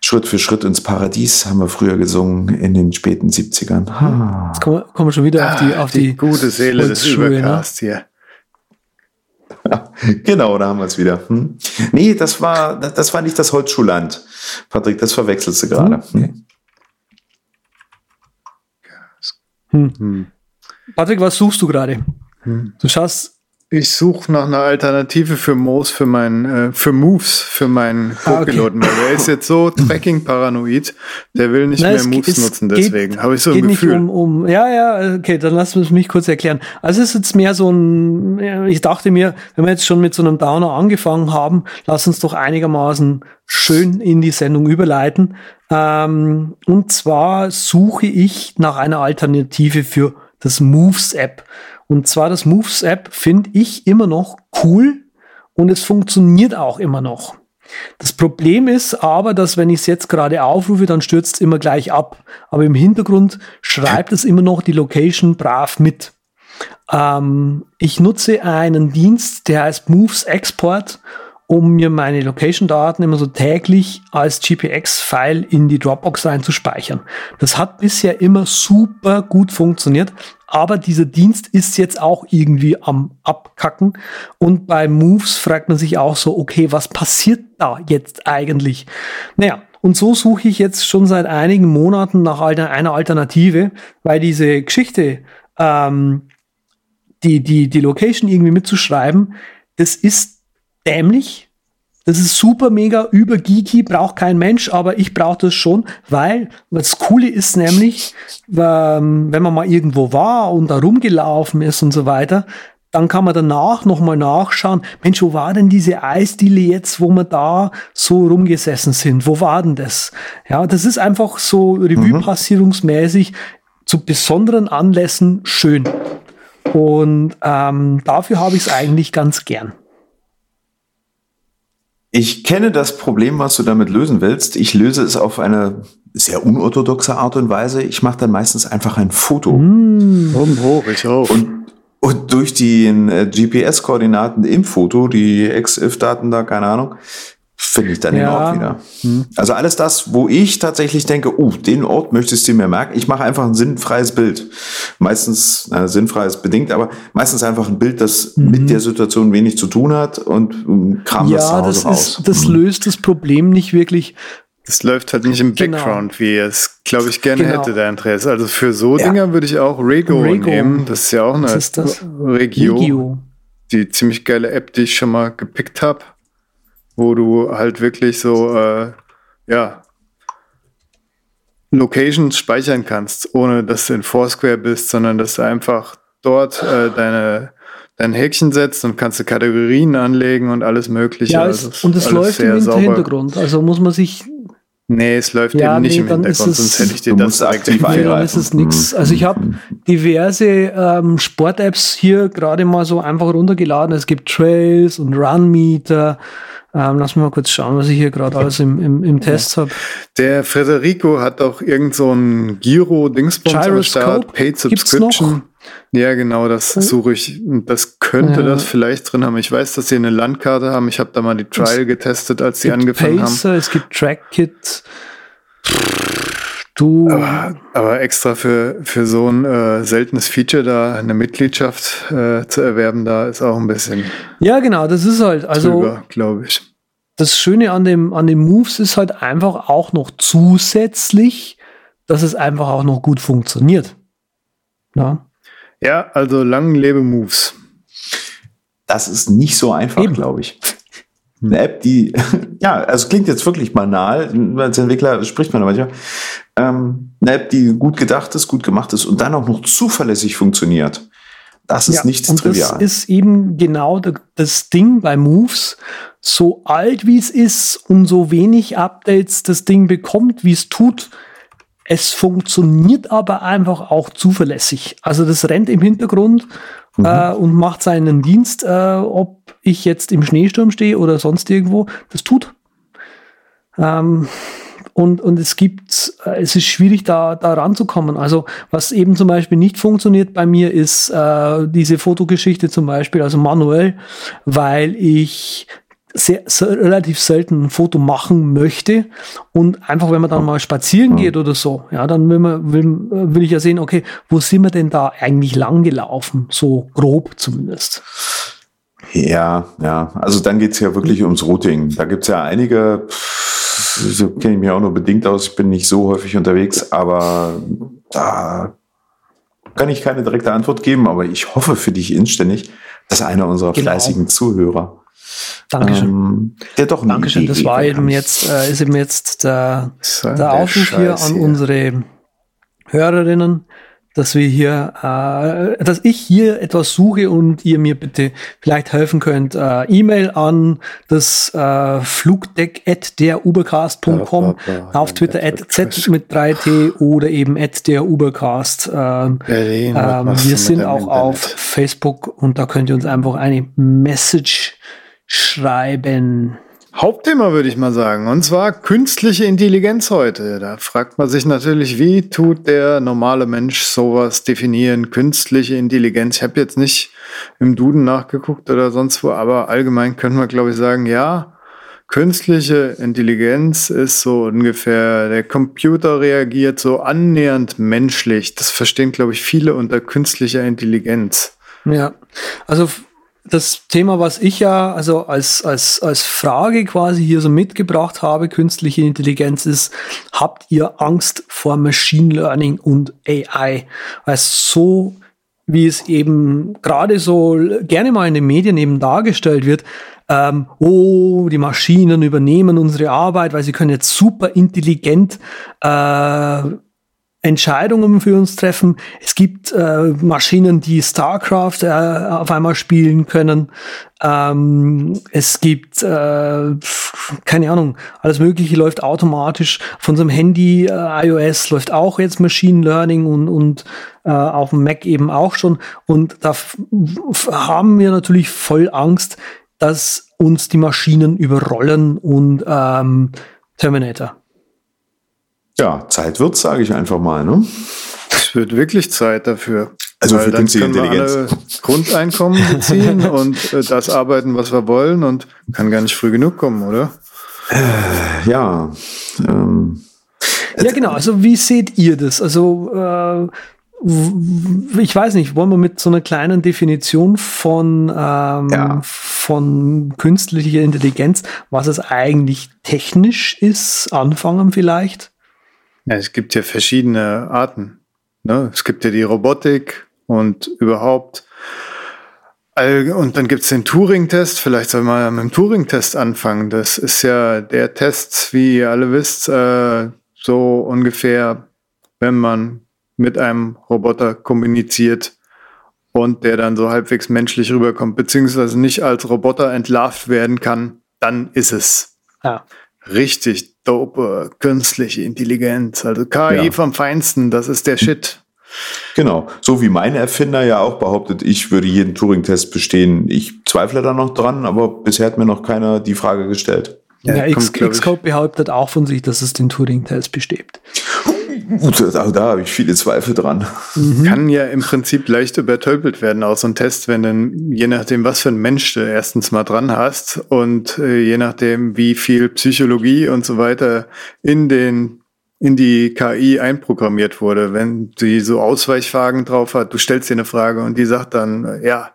Schritt für Schritt ins Paradies, haben wir früher gesungen in den späten 70ern. Ah. Jetzt kommen wir, kommen wir schon wieder auf die, auf die, Ah, gute Seele des ne? Übercast hier. Genau, da haben wir es wieder. Hm? Nee, das war, das das war nicht das Holzschuhland. Patrick, das verwechselst du gerade. Hm. Hm. Hm. Patrick, was suchst du gerade? Hm. Du schaust, Ich suche nach einer Alternative für Moos, für meinen, äh, für Moves, für meinen Ah, okay. Co-Piloten, weil der ist jetzt so tracking-paranoid, der will nicht Na, mehr es- Moves es nutzen, geht- deswegen habe ich so ein geht nicht Gefühl. um, um, ja, ja, okay, dann lass uns mich kurz erklären. Also es ist jetzt mehr so ein, ich dachte mir, wenn wir jetzt schon mit so einem Downer angefangen haben, lass uns doch einigermaßen schön in die Sendung überleiten. Ähm, und zwar suche ich nach einer Alternative für das Moves App. Und zwar das Moves App finde ich immer noch cool und es funktioniert auch immer noch. Das Problem ist aber, dass wenn ich es jetzt gerade aufrufe, dann stürzt es immer gleich ab. Aber im Hintergrund schreibt es immer noch die Location brav mit. Ähm, ich nutze einen Dienst, der heißt Moves Export, um mir meine Location-Daten immer so täglich als GPX-File in die Dropbox reinzuspeichern. Das hat bisher immer super gut funktioniert, aber dieser Dienst ist jetzt auch irgendwie am Abkacken. Und bei Moves fragt man sich auch so, okay, was passiert da jetzt eigentlich? Naja, und so suche ich jetzt schon seit einigen Monaten nach einer Alternative, weil diese Geschichte, ähm, die, die, die Location irgendwie mitzuschreiben, das ist dämlich. Das ist super mega über geeky, braucht kein Mensch, aber ich brauche das schon, weil das Coole ist nämlich, ähm, wenn man mal irgendwo war und da rumgelaufen ist und so weiter, dann kann man danach nochmal nachschauen, Mensch, wo war denn diese Eisdiele jetzt, wo wir da so rumgesessen sind? Wo war denn das? Ja, das ist einfach so Revue-passierungsmäßig zu besonderen Anlässen schön. Und ähm, dafür habe ich es eigentlich ganz gern. Ich kenne das Problem, was du damit lösen willst. Ich löse es auf eine sehr unorthodoxe Art und Weise. Ich mache dann meistens einfach ein Foto. Hm. Oben hoch, ich auf. Und, und durch die äh, GPS-Koordinaten im Foto, die EXIF-Daten da, keine Ahnung, finde ich dann den Ja. Ort wieder. Also alles das, wo ich tatsächlich denke, oh, den Ort möchtest du mir merken. Ich mache einfach ein sinnfreies Bild. Meistens, äh, sinnfrei ist bedingt, aber meistens einfach ein Bild, das mit der Situation wenig zu tun hat und ähm, kram das zu Ja, Hause das, raus. ist, das löst das Problem nicht wirklich. Das läuft halt nicht im Genau. Background, wie es, glaube ich, gerne Genau. hätte, der Andreas. Also für so Ja. Dinger würde ich auch Rego, Rego. nehmen. Das ist ja auch eine ist das? Regio, Regio. die ziemlich geile App, die ich schon mal gepickt habe, wo du halt wirklich so, äh, ja, Locations speichern kannst, ohne dass du in Foursquare bist, sondern dass du einfach dort äh, deine dein Häkchen setzt und kannst du Kategorien anlegen und alles mögliche. Ja, Also es, und es läuft im sauber. Hintergrund. Also muss man sich Nee, es läuft Ja, eben nicht nee, im dann ist Hintergrund, es- sonst hätte ich dir Du das aktiv. Nee, dann eingreifen. ist es nichts. Mhm. Also ich habe diverse ähm, Sport-Apps hier gerade mal so einfach runtergeladen. Es gibt Trails und Runmeter Ähm, lass mal kurz schauen, was ich hier gerade alles im, im, im Test habe. Der Federico hat auch irgend so ein Giro-Dingsbums am Start, Paid Subscription. Ja, genau, das suche ich. Das könnte ja. das vielleicht drin haben. Ich weiß, dass sie eine Landkarte haben. Ich habe da mal die Trial es getestet, als sie angefangen Pacer, haben. Es gibt Trackkit. Du. Aber, aber, extra für, für so ein äh, seltenes Feature da eine Mitgliedschaft äh, zu erwerben, da ist auch ein bisschen. Ja, genau, das ist halt, also. glaube ich. Das Schöne an dem, an den Moves ist halt einfach auch noch zusätzlich, dass es einfach auch noch gut funktioniert. Ja. Ja, also lang lebe Moves. Das ist nicht so einfach, glaube ich. Eine App, die, ja, also klingt jetzt wirklich banal, als Entwickler spricht man da manchmal. Ähm, eine App, die gut gedacht ist, gut gemacht ist und dann auch noch zuverlässig funktioniert. Das ist ja, nichts und trivial. Das ist eben genau das Ding bei Moves. So alt wie es ist und so wenig Updates das Ding bekommt, wie es tut, es funktioniert aber einfach auch zuverlässig. Also das rennt im Hintergrund mhm. äh, und macht seinen Dienst, äh, ob ich jetzt im Schneesturm stehe oder sonst irgendwo. Das tut. Ähm, und, und es gibt, äh, es ist schwierig, da, da ranzukommen. Also, was eben zum Beispiel nicht funktioniert bei mir, ist äh, diese Fotogeschichte zum Beispiel, also manuell, weil ich sehr, sehr, relativ selten ein Foto machen möchte und einfach, wenn man dann mal spazieren geht oder so, ja, dann will, man, will, will ich ja sehen, okay, wo sind wir denn da eigentlich lang gelaufen? So grob zumindest. Ja, ja, also dann geht's ja wirklich ums Routing. Da gibt's ja einige, so kenne ich mich auch nur bedingt aus, ich bin nicht so häufig unterwegs, aber da kann ich keine direkte Antwort geben, aber ich hoffe für dich inständig, dass einer unserer genau. fleißigen Zuhörer Dankeschön. Ähm, der doch Dankeschön. Das war eben jetzt, äh, ist eben jetzt der, der Aufruf hier an unsere Hörerinnen, dass wir hier, äh, dass ich hier etwas suche und ihr mir bitte vielleicht helfen könnt. Äh, E-Mail an das äh, Flugdeck at derubercast.com, auf Twitter at z mit 3t oder eben at der Ubercast. Äh, Berlin, äh, wir sind auch auf Facebook und da könnt ihr uns einfach eine Message schreiben. Hauptthema würde ich mal sagen. Und zwar künstliche Intelligenz heute. Da fragt man sich natürlich, wie tut der normale Mensch sowas definieren? Künstliche Intelligenz. Ich habe jetzt nicht im Duden nachgeguckt oder sonst wo, aber allgemein können wir, glaube ich, sagen, ja, künstliche Intelligenz ist so ungefähr, der Computer reagiert so annähernd menschlich. Das verstehen, glaube ich, viele unter künstlicher Intelligenz. Ja, also das Thema, was ich ja also als, als, als Frage quasi hier so mitgebracht habe, künstliche Intelligenz ist, habt ihr Angst vor Machine Learning und AI? Weil so, wie es eben gerade so gerne mal in den Medien eben dargestellt wird, ähm, oh, die Maschinen übernehmen unsere Arbeit, weil sie können jetzt super intelligent äh, Entscheidungen für uns treffen. Es gibt äh, Maschinen, die StarCraft äh, auf einmal spielen können. Ähm, es gibt, äh, keine Ahnung, alles Mögliche läuft automatisch. Von unserem Handy, äh, iOS, läuft auch jetzt Machine Learning und, und äh, auf dem Mac eben auch schon. Und da haben wir natürlich voll Angst, dass uns die Maschinen überrollen und ähm, Terminator. Ja, Zeit wird, sage ich einfach mal. Ne? Es wird wirklich Zeit dafür. Also für künstliche Intelligenz. Grundeinkommen beziehen und äh, das arbeiten, was wir wollen und kann gar nicht früh genug kommen, oder? Äh, ja. Ähm, ja, genau. Also wie seht ihr das? Also äh, ich weiß nicht, wollen wir mit so einer kleinen Definition von, ähm, ja. von künstlicher Intelligenz, was es eigentlich technisch ist, anfangen vielleicht? Ja, es gibt ja verschiedene Arten. Ne? Es gibt ja die Robotik und überhaupt. Und dann gibt es den Turing-Test. Vielleicht soll man mit dem Turing-Test anfangen. Das ist ja der Test, wie ihr alle wisst, äh, so ungefähr, wenn man mit einem Roboter kommuniziert und der dann so halbwegs menschlich rüberkommt, beziehungsweise nicht als Roboter entlarvt werden kann, dann ist es. Ja richtig dope künstliche Intelligenz. Also KI ja. vom Feinsten, das ist der Shit. Genau, so wie mein Erfinder ja auch behauptet, ich würde jeden Turing-Test bestehen. Ich zweifle da noch dran, aber bisher hat mir noch keiner die Frage gestellt. Ja, ja Xcode behauptet auch von sich, dass es den Turing-Test besteht. Da, da habe ich viele Zweifel dran. Mhm. Kann ja im Prinzip leicht übertölpelt werden, auch so ein Test, wenn dann, je nachdem, was für ein Mensch du erstens mal dran hast und äh, je nachdem, wie viel Psychologie und so weiter in den in die KI einprogrammiert wurde. Wenn sie so Ausweichfragen drauf hat, du stellst dir eine Frage und die sagt dann, ja,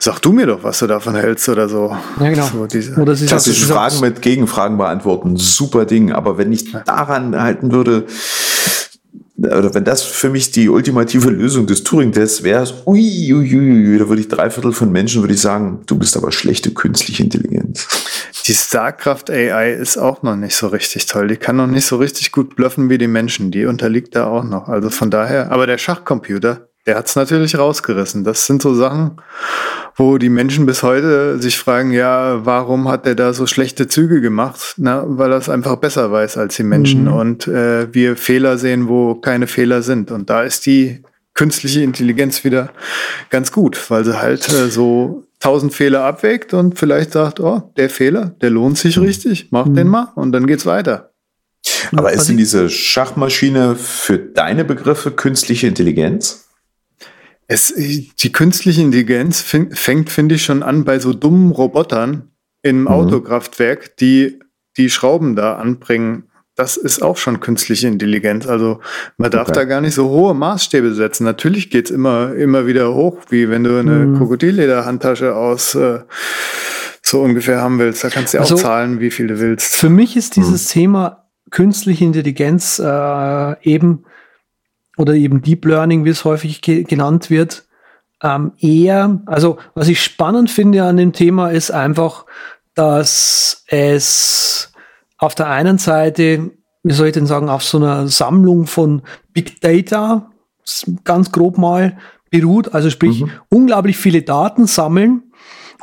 sag du mir doch, was du davon hältst oder so. Ja, genau. So diese oder sie Klassische Fragen mit Gegenfragen beantworten, super Ding. Aber wenn ich daran halten würde, oder wenn das für mich die ultimative Lösung des Turing-Tests wäre, ui, ui, ui, da würde ich drei Viertel von Menschen würde ich sagen, du bist aber schlechte künstliche Intelligenz. Die StarCraft AI ist auch noch nicht so richtig toll. Die kann noch nicht so richtig gut bluffen wie die Menschen. Die unterliegt da auch noch. Also von daher, aber der Schachcomputer, der hat's natürlich rausgerissen. Das sind so Sachen, wo die Menschen bis heute sich fragen, ja, warum hat der da so schlechte Züge gemacht? Na, weil er es einfach besser weiß als die Menschen mhm. und äh, wir Fehler sehen, wo keine Fehler sind. Und da ist die künstliche Intelligenz wieder ganz gut, weil sie halt äh, so tausend Fehler abwägt und vielleicht sagt, oh, der Fehler, der lohnt sich richtig, mach mhm. den mal und dann geht's weiter. Aber ist denn diese Schachmaschine für deine Begriffe künstliche Intelligenz? Es, die künstliche Intelligenz fängt, finde ich, schon an bei so dummen Robotern im mhm. Autokraftwerk, die die Schrauben da anbringen das ist auch schon künstliche Intelligenz. Also man darf okay. da gar nicht so hohe Maßstäbe setzen. Natürlich geht's immer, immer wieder hoch, wie wenn du eine mhm. Krokodillederhandtasche aus äh, so ungefähr haben willst. Da kannst du ja also, auch zahlen, wie viel du willst. Für mich ist dieses mhm. Thema künstliche Intelligenz äh, eben oder eben Deep Learning, wie es häufig ge genannt wird, ähm, eher, also was ich spannend finde an dem Thema ist einfach, dass es auf der einen Seite, wie soll ich denn sagen, auf so einer Sammlung von Big Data, ganz grob mal, beruht. Also sprich, mhm. unglaublich viele Daten sammeln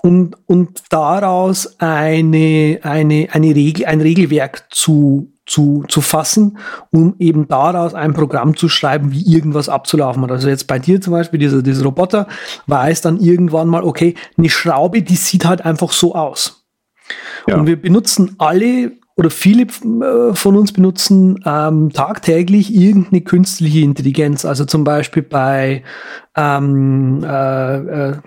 und, und daraus eine, eine, eine Regel, ein Regelwerk zu, zu, zu fassen, um eben daraus ein Programm zu schreiben, wie irgendwas abzulaufen hat. Also jetzt bei dir zum Beispiel, dieser, dieser Roboter weiß dann irgendwann mal, okay, eine Schraube, die sieht halt einfach so aus. Ja. Und wir benutzen alle oder viele äh, von uns benutzen ähm, tagtäglich irgendeine künstliche Intelligenz. Also zum Beispiel bei ähm, äh, äh,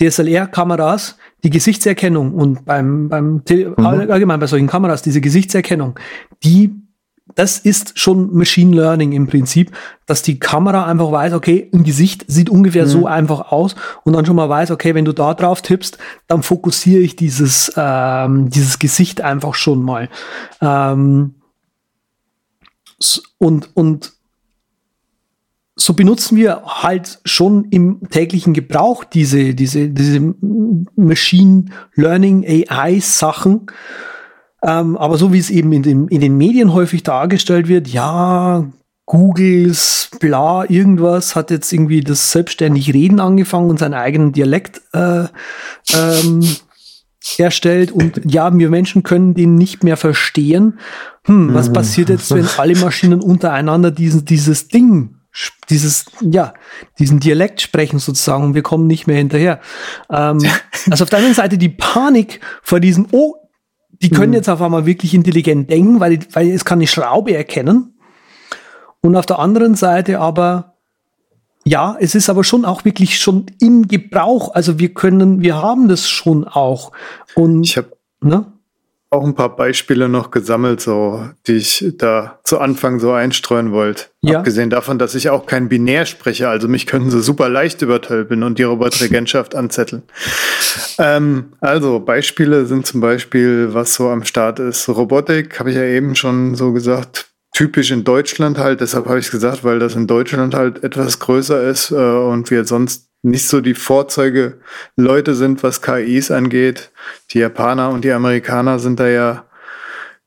DSLR-Kameras die Gesichtserkennung und beim, beim mhm. allgemein bei solchen Kameras diese Gesichtserkennung, die das ist schon Machine Learning im Prinzip, dass die Kamera einfach weiß, okay, ein Gesicht sieht ungefähr mhm. so einfach aus und dann schon mal weiß, okay, wenn du da drauf tippst, dann fokussiere ich dieses, ähm, dieses Gesicht einfach schon mal. Ähm, und, und so benutzen wir halt schon im täglichen Gebrauch diese, diese, diese Machine Learning AI Sachen ähm, aber so wie es eben in den, in den Medien häufig dargestellt wird, ja, Googles, bla, irgendwas, hat jetzt irgendwie das selbstständig Reden angefangen und seinen eigenen Dialekt äh, ähm, erstellt und ja, wir Menschen können den nicht mehr verstehen. Hm, was mhm. passiert jetzt, wenn alle Maschinen untereinander diesen, dieses Ding, dieses, ja, diesen Dialekt sprechen sozusagen und wir kommen nicht mehr hinterher. Ähm, also auf der einen Seite die Panik vor diesem, oh, die können mhm. jetzt auf einmal wirklich intelligent denken, weil, weil es kann eine Schraube erkennen. Und auf der anderen Seite aber, ja, es ist aber schon auch wirklich schon im Gebrauch. Also wir können, wir haben das schon auch. Und ich habe ne? Auch ein paar Beispiele noch gesammelt, so, die ich da zu Anfang so einstreuen wollte. Ja. Abgesehen davon, dass ich auch kein Binär spreche, also mich könnten sie super leicht übertölpeln und die Robotregentschaft anzetteln. Ähm, also Beispiele sind zum Beispiel, was so am Start ist. Robotik, habe ich ja eben schon so gesagt, typisch in Deutschland halt, deshalb habe ich gesagt, weil das in Deutschland halt etwas größer ist äh, und wir sonst nicht so die Vorzeige-Leute sind, was KIs angeht. Die Japaner und die Amerikaner sind da ja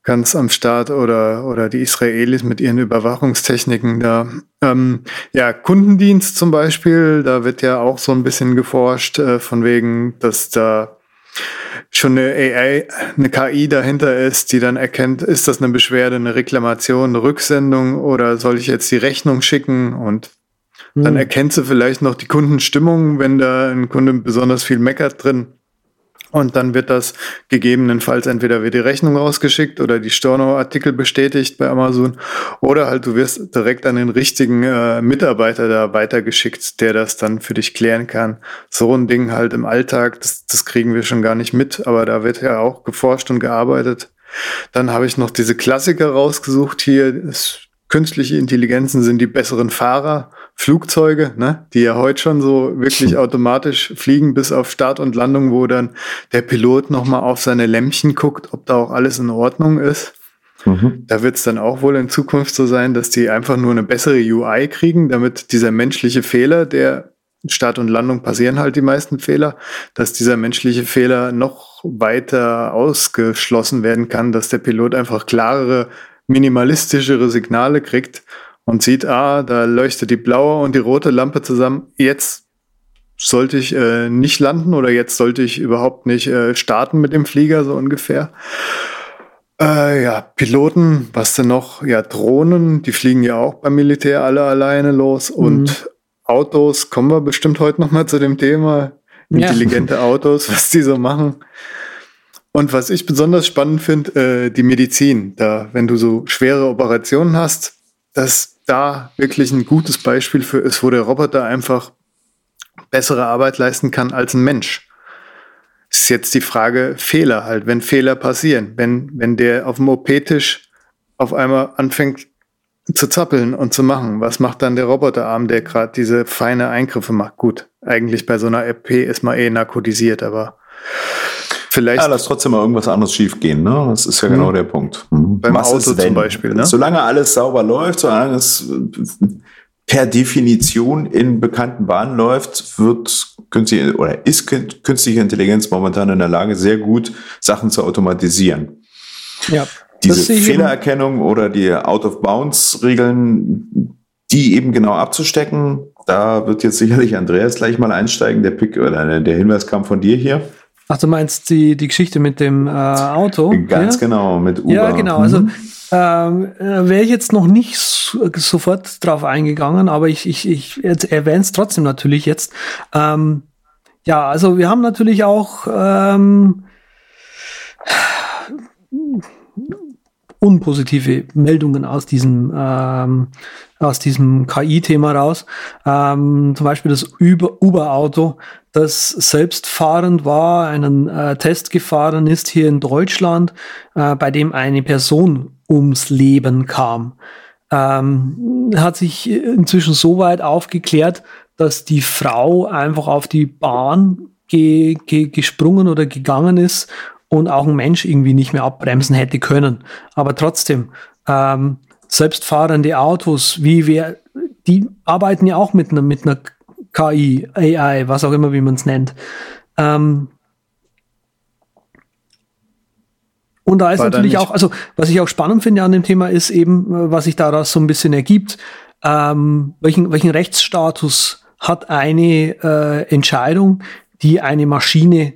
ganz am Start oder, oder die Israelis mit ihren Überwachungstechniken da. Ähm, ja, Kundendienst zum Beispiel, da wird ja auch so ein bisschen geforscht, äh, von wegen, dass da schon eine AI, eine KI dahinter ist, die dann erkennt, ist das eine Beschwerde, eine Reklamation, eine Rücksendung oder soll ich jetzt die Rechnung schicken und Dann erkennst du vielleicht noch die Kundenstimmung, wenn da ein Kunde besonders viel meckert drin. Und dann wird das gegebenenfalls entweder wird die Rechnung rausgeschickt oder die Storno-Artikel bestätigt bei Amazon oder halt du wirst direkt an den richtigen äh, Mitarbeiter da weitergeschickt, der das dann für dich klären kann. So ein Ding halt im Alltag, das, das kriegen wir schon gar nicht mit, aber da wird ja auch geforscht und gearbeitet. Dann habe ich noch diese Klassiker rausgesucht hier. Das, künstliche Intelligenzen sind die besseren Fahrer. Flugzeuge, ne, die ja heute schon so wirklich automatisch fliegen bis auf Start und Landung, wo dann der Pilot nochmal auf seine Lämpchen guckt, ob da auch alles in Ordnung ist. Mhm. Da wird es dann auch wohl in Zukunft so sein, dass die einfach nur eine bessere UI kriegen, damit dieser menschliche Fehler, der Start und Landung passieren halt die meisten Fehler, dass dieser menschliche Fehler noch weiter ausgeschlossen werden kann, dass der Pilot einfach klarere, minimalistischere Signale kriegt und sieht, ah, da leuchtet die blaue und die rote Lampe zusammen. Jetzt sollte ich äh, nicht landen oder jetzt sollte ich überhaupt nicht äh, starten mit dem Flieger, so ungefähr. Äh, ja, Piloten, was denn noch? Ja, Drohnen, die fliegen ja auch beim Militär alle alleine los. Mhm. Und Autos, kommen wir bestimmt heute noch mal zu dem Thema. Intelligente ja. Autos, was die so machen. Und was ich besonders spannend finde, äh, die Medizin. Da, wenn du so schwere Operationen hast, dass da wirklich ein gutes Beispiel für ist, wo der Roboter einfach bessere Arbeit leisten kann als ein Mensch. ist jetzt die Frage Fehler halt, wenn Fehler passieren, wenn, wenn der auf dem OP-Tisch auf einmal anfängt zu zappeln und zu machen, was macht dann der Roboterarm, der gerade diese feine Eingriffe macht? Gut, eigentlich bei so einer EP ist man eh narkotisiert, aber Vielleicht. Ja, lass trotzdem mal irgendwas anderes schief gehen, ne? Das ist ja mhm. genau der Punkt. Mhm. Beim Was Auto zum Beispiel, ne? Solange alles sauber läuft, solange es per Definition in bekannten Bahnen läuft, wird künstliche oder ist künstliche Intelligenz momentan in der Lage, sehr gut Sachen zu automatisieren. Ja. Diese Fehlererkennung oder die Out-of-Bounds-Regeln, die eben genau abzustecken, da wird jetzt sicherlich Andreas gleich mal einsteigen. Der Pick oder der Hinweis kam von dir hier. Ach, du meinst die, die Geschichte mit dem äh, Auto? Ganz ja? genau, mit Uber. Ja, genau. Also mhm. ähm, äh, wäre ich jetzt noch nicht so, sofort drauf eingegangen, aber ich, ich, ich erwähne es trotzdem natürlich jetzt. Ähm, ja, also wir haben natürlich auch ähm, unpositive Meldungen aus diesem ähm, aus diesem KI-Thema raus. Ähm, zum Beispiel das Uber-Auto, das selbstfahrend war, einen äh, Test gefahren ist hier in Deutschland, äh, bei dem eine Person ums Leben kam. Ähm, hat sich inzwischen so weit aufgeklärt, dass die Frau einfach auf die Bahn ge ge gesprungen oder gegangen ist und auch ein Mensch irgendwie nicht mehr abbremsen hätte können. Aber trotzdem, ähm, selbstfahrende Autos, wie wir, die arbeiten ja auch mit einer, mit einer KI, AI, was auch immer, wie man es nennt. Ähm, und da ist War natürlich auch, also was ich auch spannend finde an dem Thema ist eben, äh, was sich daraus so ein bisschen ergibt, ähm, welchen, welchen Rechtsstatus hat eine äh, Entscheidung, die eine Maschine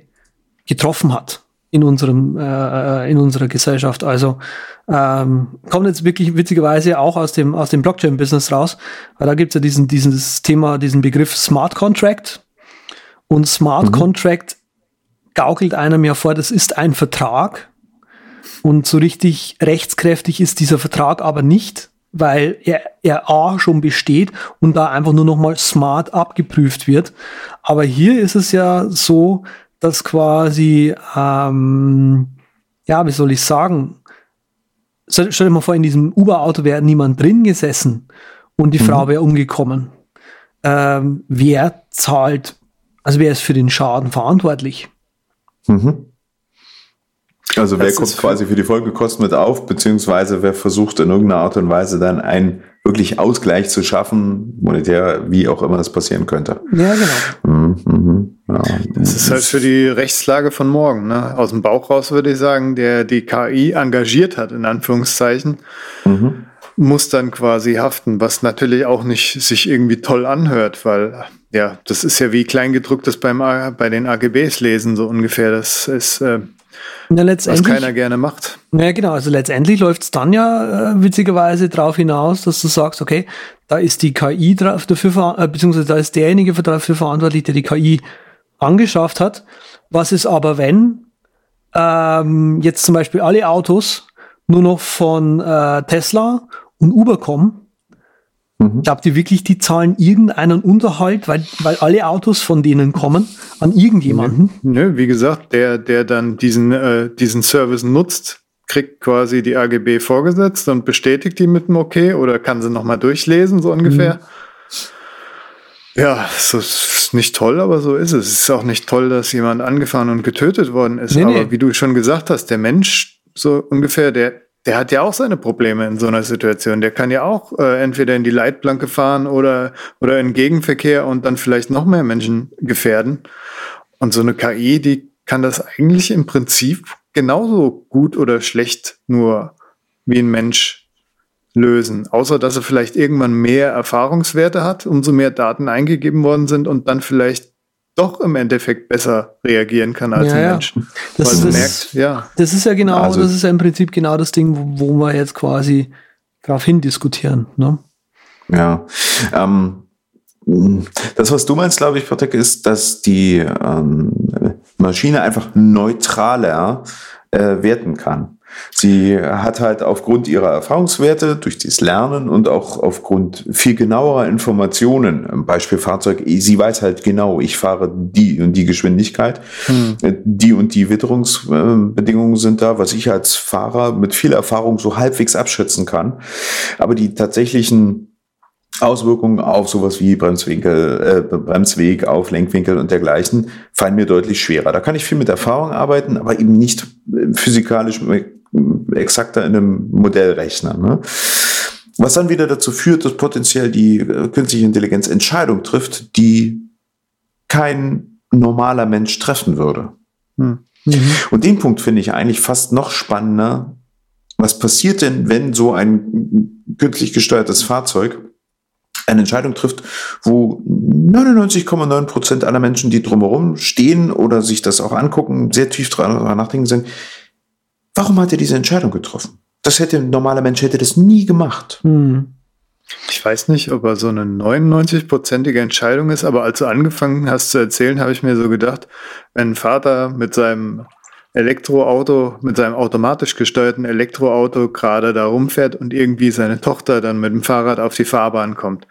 getroffen hat in unserem äh, in unserer Gesellschaft. Also ähm, kommt jetzt wirklich witzigerweise auch aus dem aus dem Blockchain-Business raus, weil da gibt es ja diesen dieses Thema, diesen Begriff Smart Contract und Smart mhm. Contract gaukelt einem ja vor, das ist ein Vertrag und so richtig rechtskräftig ist dieser Vertrag aber nicht, weil er, er A schon besteht und da einfach nur noch mal smart abgeprüft wird. Aber hier ist es ja so, dass quasi, ähm, ja, wie soll ich sagen, stell, dir mal vor, in diesem Uber-Auto wäre niemand drin gesessen und die mhm. Frau wäre umgekommen. Ähm, wer zahlt, also wer ist für den Schaden verantwortlich? Mhm. Also wer kommt quasi für die Folgekosten mit auf, beziehungsweise wer versucht in irgendeiner Art und Weise dann einen wirklich Ausgleich zu schaffen, monetär, wie auch immer das passieren könnte. Ja, genau. Mhm, mhm, ja. Das ist halt für die Rechtslage von morgen. Ne? Aus dem Bauch raus würde ich sagen, der die KI engagiert hat, in Anführungszeichen, mhm. muss dann quasi haften, was natürlich auch nicht sich irgendwie toll anhört, weil ja, das ist ja wie Kleingedrucktes beim, bei den AGBs lesen, so ungefähr. Das ist, äh, Na, was keiner gerne macht. Ja, genau. Also letztendlich läuft es dann ja äh, witzigerweise darauf hinaus, dass du sagst, okay, da ist die KI drauf dafür, äh, beziehungsweise da ist derjenige für- dafür verantwortlich, der die KI angeschafft hat. Was ist aber, wenn ähm, jetzt zum Beispiel alle Autos nur noch von äh, Tesla und Uber kommen? Mhm. Glaubt ihr wirklich, die zahlen irgendeinen Unterhalt, weil, weil alle Autos von denen kommen, an irgendjemanden? Nö, wie gesagt, der, der dann diesen, äh, diesen Service nutzt, kriegt quasi die AGB vorgesetzt und bestätigt die mit dem Okay oder kann sie nochmal durchlesen, so ungefähr. Ja, so ist nicht toll, aber so ist es. Es ist auch nicht toll, dass jemand angefahren und getötet worden ist. Nee, aber nee. wie du schon gesagt hast, der Mensch, so ungefähr, der, der hat ja auch seine Probleme in so einer Situation. Der kann ja auch äh, entweder in die Leitplanke fahren oder, oder in Gegenverkehr und dann vielleicht noch mehr Menschen gefährden. Und so eine KI, die kann das eigentlich im Prinzip genauso gut oder schlecht nur wie ein Mensch lösen. Außer dass er vielleicht irgendwann mehr Erfahrungswerte hat, umso mehr Daten eingegeben worden sind und dann vielleicht doch im Endeffekt besser reagieren kann als Ja, ein ja. Mensch. Das Weil man ist- merkt, ja, Das ist ja genau, Also- das ist ja im Prinzip genau das Ding, wo, wo wir jetzt quasi darauf hin diskutieren. Ne? Ja. Ähm, das, was du meinst, glaube ich, Patrick, ist, dass die ähm, Maschine einfach neutraler äh, werten kann. Sie hat halt aufgrund ihrer Erfahrungswerte durch dieses Lernen und auch aufgrund viel genauerer Informationen, im Beispiel Fahrzeug, sie weiß halt genau, ich fahre die und die Geschwindigkeit, äh, die und die Witterungsbedingungen sind da, was ich als Fahrer mit viel Erfahrung so halbwegs abschätzen kann. Aber die tatsächlichen Auswirkungen auf sowas wie Bremswinkel, äh, Bremsweg, auf Lenkwinkel und dergleichen fallen mir deutlich schwerer. Da kann ich viel mit Erfahrung arbeiten, aber eben nicht äh, physikalisch exakter in einem Modellrechner. Ne? Was dann wieder dazu führt, dass potenziell die äh, künstliche Intelligenz Entscheidungen trifft, die kein normaler Mensch treffen würde. Hm. Und den Punkt finde ich eigentlich fast noch spannender. Was passiert denn, wenn so ein künstlich gesteuertes Fahrzeug eine Entscheidung trifft, wo 99,9 Prozent aller Menschen, die drumherum stehen oder sich das auch angucken, sehr tief dran nachdenken, sagen, warum hat er diese Entscheidung getroffen? Das hätte ein normaler Mensch hätte das nie gemacht. Hm. Ich weiß nicht, ob er so eine 99-prozentige Entscheidung ist, aber als du angefangen hast zu erzählen, habe ich mir so gedacht, wenn ein Vater mit seinem Elektroauto, mit seinem automatisch gesteuerten Elektroauto gerade da rumfährt und irgendwie seine Tochter dann mit dem Fahrrad auf die Fahrbahn kommt.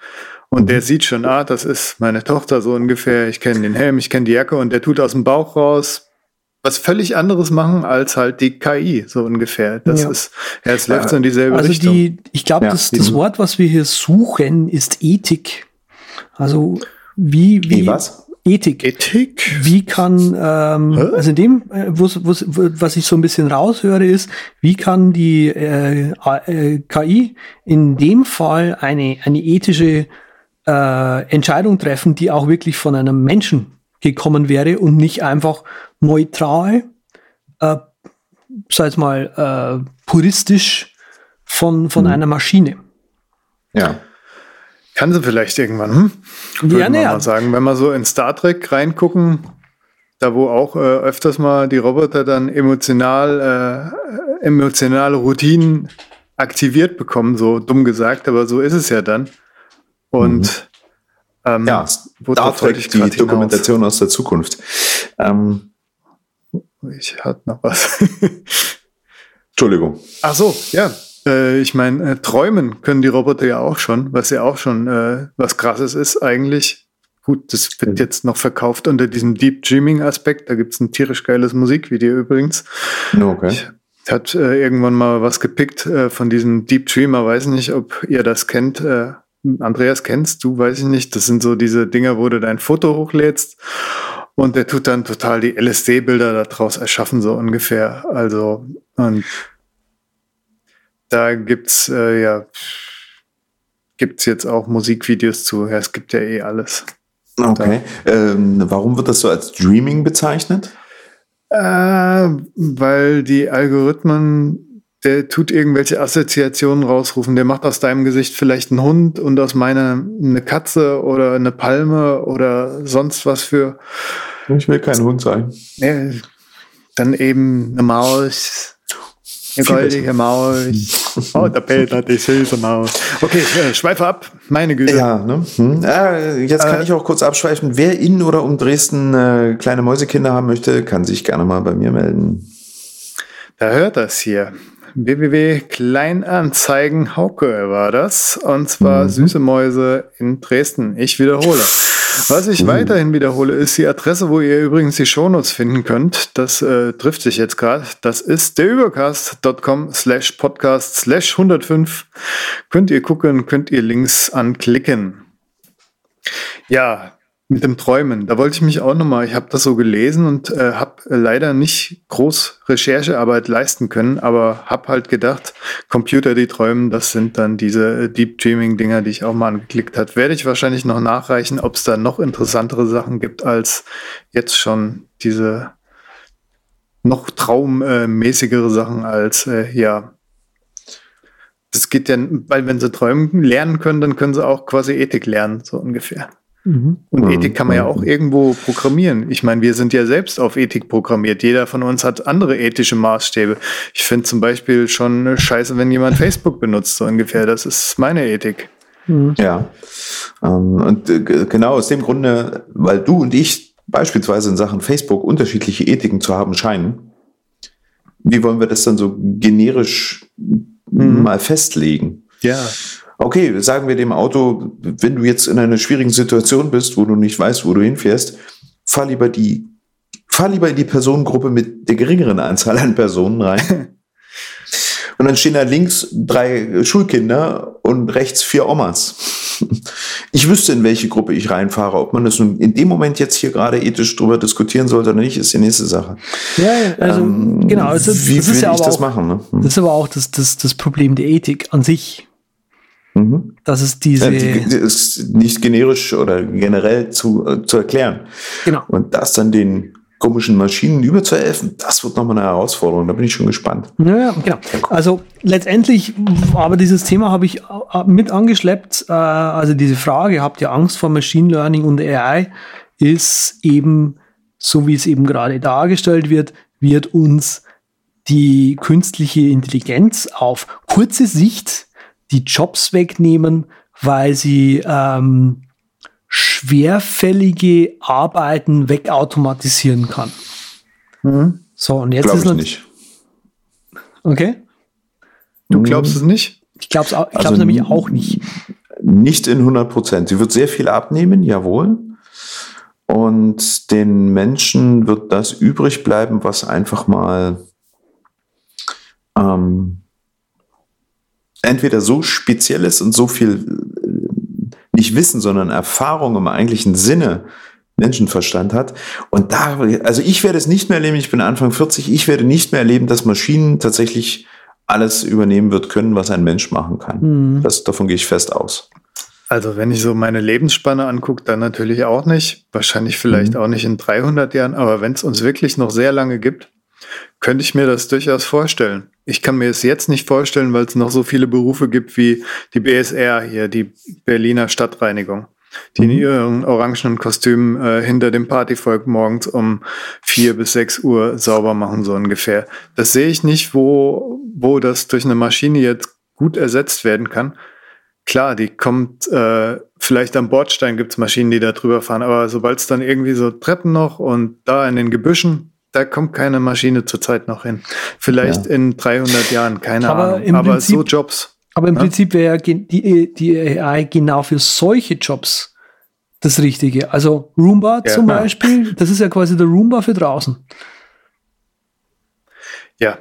Und der sieht schon, ah, das ist meine Tochter so ungefähr, ich kenne den Helm, ich kenne die Jacke und der tut aus dem Bauch raus was völlig anderes machen als halt die KI, so ungefähr. Das Ja. ist, ja, es läuft so in dieselbe Also Richtung. die, ich glaube, Ja, das, das Wort, was wir hier suchen, ist Ethik. Also wie, wie, Wie was? Ethik. Ethik? Wie kann, ähm, Hä? also in dem, äh, wo's, wo's, was ich so ein bisschen raushöre, ist, wie kann die äh, äh, KI in dem Fall eine, eine ethische äh, Entscheidung treffen, die auch wirklich von einem Menschen gekommen wäre und nicht einfach neutral, äh, sag jetzt mal, äh, puristisch von, von einer Maschine. Ja. Kann sie vielleicht irgendwann, hm? Würde Ja, man naja. mal sagen. Wenn wir so in Star Trek reingucken, da wo auch äh, öfters mal die Roboter dann emotional, äh, emotionale Routinen aktiviert bekommen, so dumm gesagt, aber so ist es ja dann. Und ähm, Ja, Trek, ich die hinaus? Dokumentation aus der Zukunft. Ähm, Ich hatte noch was. Entschuldigung. Ach so, ja. Äh, ich meine, äh, träumen können die Roboter ja auch schon, was ja auch schon äh, was krasses ist eigentlich. Gut, das wird jetzt noch verkauft unter diesem Deep Dreaming Aspekt. Da gibt's ein tierisch geiles Musikvideo übrigens. Okay. Hat äh, irgendwann mal was gepickt äh, von diesem Deep Dreamer. Weiß nicht, ob ihr das kennt. Äh, Andreas kennst du, weiß ich nicht. Das sind so diese Dinger, wo du dein Foto hochlädst und der tut dann total die LSD-Bilder daraus erschaffen, so ungefähr. Also, und da gibt's äh, ja gibt's jetzt auch Musikvideos zu. Ja, es gibt ja eh alles. Okay. Ähm, warum wird das so als Dreaming bezeichnet? Äh, weil die Algorithmen, der tut irgendwelche Assoziationen rausrufen. Der macht aus deinem Gesicht vielleicht einen Hund und aus meiner eine Katze oder eine Palme oder sonst was für. Ich will kein Hund sein. Nee, dann eben eine Maus. Eine goldige Maus. Oh, der Peter, die süße Maus. Okay, äh, schweife ab. Meine Güte. Ja, ne? Hm. ja jetzt kann Äh, ich auch kurz abschweifen. Wer in oder um Dresden äh, kleine Mäusekinder haben möchte, kann sich gerne mal bei mir melden. Da hört das hier. www.kleinanzeigen Hauke war das. Und zwar süße Mäuse in Dresden. Ich wiederhole. Was ich weiterhin wiederhole, ist die Adresse, wo ihr übrigens die Shownotes finden könnt. Das äh, trifft sich jetzt gerade. Das ist derübercast.com slash podcast slash 105. Könnt ihr gucken, könnt ihr Links anklicken. Ja, mit dem Träumen. Da wollte ich mich auch nochmal, ich habe das so gelesen und äh, habe leider nicht groß Recherchearbeit leisten können, aber habe halt gedacht, Computer, die träumen, das sind dann diese äh, Deep Dreaming-Dinger, die ich auch mal angeklickt habe. Werde ich wahrscheinlich noch nachreichen, ob es da noch interessantere Sachen gibt als jetzt schon diese noch traummäßigere Sachen als, äh, ja, das geht ja, weil wenn sie träumen lernen können, dann können sie auch quasi Ethik lernen, so ungefähr. Mhm. Und Mhm. Ethik kann man ja auch irgendwo programmieren. Ich meine, wir sind ja selbst auf Ethik programmiert. Jeder von uns hat andere ethische Maßstäbe. Ich finde zum Beispiel schon scheiße, wenn jemand Facebook benutzt, so ungefähr. Das ist meine Ethik. Mhm. Ja. Ähm, und äh, genau aus dem Grunde, weil du und ich beispielsweise in Sachen Facebook unterschiedliche Ethiken zu haben scheinen, wie wollen wir das dann so generisch mal festlegen? Ja. Okay, sagen wir dem Auto, wenn du jetzt in einer schwierigen Situation bist, wo du nicht weißt, wo du hinfährst, fahr lieber die, fahr lieber in die Personengruppe mit der geringeren Anzahl an Personen rein. Und dann stehen da links drei Schulkinder und rechts vier Omas. Ich wüsste, in welche Gruppe ich reinfahre. Ob man das nun in dem Moment jetzt hier gerade ethisch drüber diskutieren sollte oder nicht, ist die nächste Sache. Ja, also Ähm, genau. Also, wie das ist will ja ich das auch, machen? Ne? Hm. Das ist aber auch das, das, das Problem der Ethik an sich, Mhm. dass es diese, Ja, die, die ist nicht generisch oder generell zu, äh, zu erklären. genau. Und das dann den komischen Maschinen überzuhelfen, das wird nochmal eine Herausforderung. Da bin ich schon gespannt. Ja, ja, genau. Also letztendlich, aber dieses Thema habe ich äh, mit angeschleppt. Äh, also diese Frage, habt ihr Angst vor Machine Learning und AI, ist eben, so wie es eben gerade dargestellt wird, wird uns die künstliche Intelligenz auf kurze Sicht die Jobs wegnehmen, weil sie ähm, schwerfällige Arbeiten wegautomatisieren kann. So, und jetzt Glaube ist ich nat- nicht. Okay. Du glaubst es nicht? Ich glaube es Also, nämlich auch nicht. Nicht in 100 Prozent. Sie wird sehr viel abnehmen, jawohl. Und den Menschen wird das übrig bleiben, was einfach mal ähm, entweder so speziell ist und so viel äh, nicht Wissen, sondern Erfahrung im eigentlichen Sinne Menschenverstand hat. Und da, also ich werde es nicht mehr erleben, ich bin Anfang 40, ich werde nicht mehr erleben, dass Maschinen tatsächlich alles übernehmen wird können, was ein Mensch machen kann. Hm. Das, davon gehe ich fest aus. Also wenn ich so meine Lebensspanne angucke, dann natürlich auch nicht. Wahrscheinlich vielleicht Mhm. auch nicht in 300 Jahren. Aber wenn es uns wirklich noch sehr lange gibt, könnte ich mir das durchaus vorstellen. Ich kann mir es jetzt nicht vorstellen, weil es noch so viele Berufe gibt wie die BSR hier, die Berliner Stadtreinigung, die in Mhm. ihren orangenen Kostümen äh, hinter dem Partyvolk morgens um vier bis sechs Uhr sauber machen, so ungefähr. Das sehe ich nicht, wo, wo das durch eine Maschine jetzt gut ersetzt werden kann. Klar, die kommt, äh, vielleicht am Bordstein gibt's Maschinen, die da drüber fahren, aber sobald es dann irgendwie so Treppen noch und da in den Gebüschen, da kommt keine Maschine zurzeit noch hin. Vielleicht Ja. in 300 Jahren, keine Aber Ahnung. im Aber Prinzip- so Jobs. Aber im Ja. Prinzip wäre die, die AI genau für solche Jobs das Richtige. Also Roomba Ja, zum. Beispiel, das ist ja quasi der Roomba für draußen. Ja.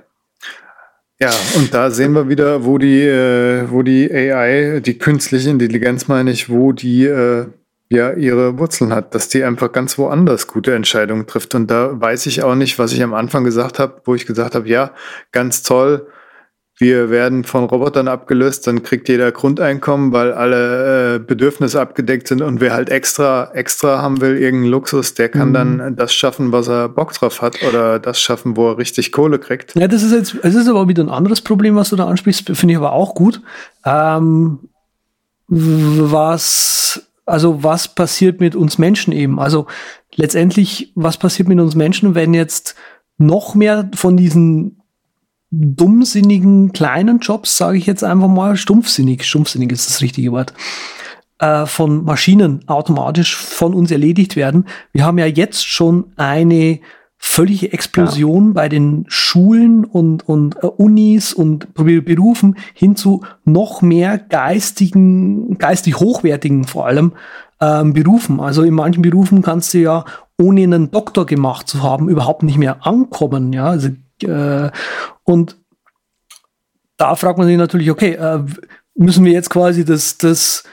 Ja, und da sehen wir wieder, wo die, äh, wo die AI, die künstliche Intelligenz meine ich, wo die äh, ja ihre Wurzeln hat, dass die einfach ganz woanders gute Entscheidungen trifft. Und da weiß ich auch nicht, was ich am Anfang gesagt habe, wo ich gesagt habe, ja, ganz toll, wir werden von Robotern abgelöst, dann kriegt jeder Grundeinkommen, weil alle äh, Bedürfnisse abgedeckt sind und wer halt extra, extra haben will, irgendeinen Luxus, der kann Mhm. dann das schaffen, was er Bock drauf hat oder das schaffen, wo er richtig Kohle kriegt. Ja, das ist jetzt, es ist aber wieder ein anderes Problem, was du da ansprichst, finde ich aber auch gut. Ähm, was, also was passiert mit uns Menschen eben? Also letztendlich, was passiert mit uns Menschen, wenn jetzt noch mehr von diesen dummsinnigen kleinen Jobs, sage ich jetzt einfach mal, stumpfsinnig, stumpfsinnig ist das richtige Wort, äh, von Maschinen automatisch von uns erledigt werden. Wir haben ja jetzt schon eine völlige Explosion ja. bei den Schulen und, und äh, Unis und Berufen hin zu noch mehr geistigen, geistig hochwertigen vor allem ähm, Berufen. Also in manchen Berufen kannst du ja, ohne einen Doktor gemacht zu haben, überhaupt nicht mehr ankommen. Ja, also, äh, und da fragt man sich natürlich, okay, äh, müssen wir jetzt quasi das, das,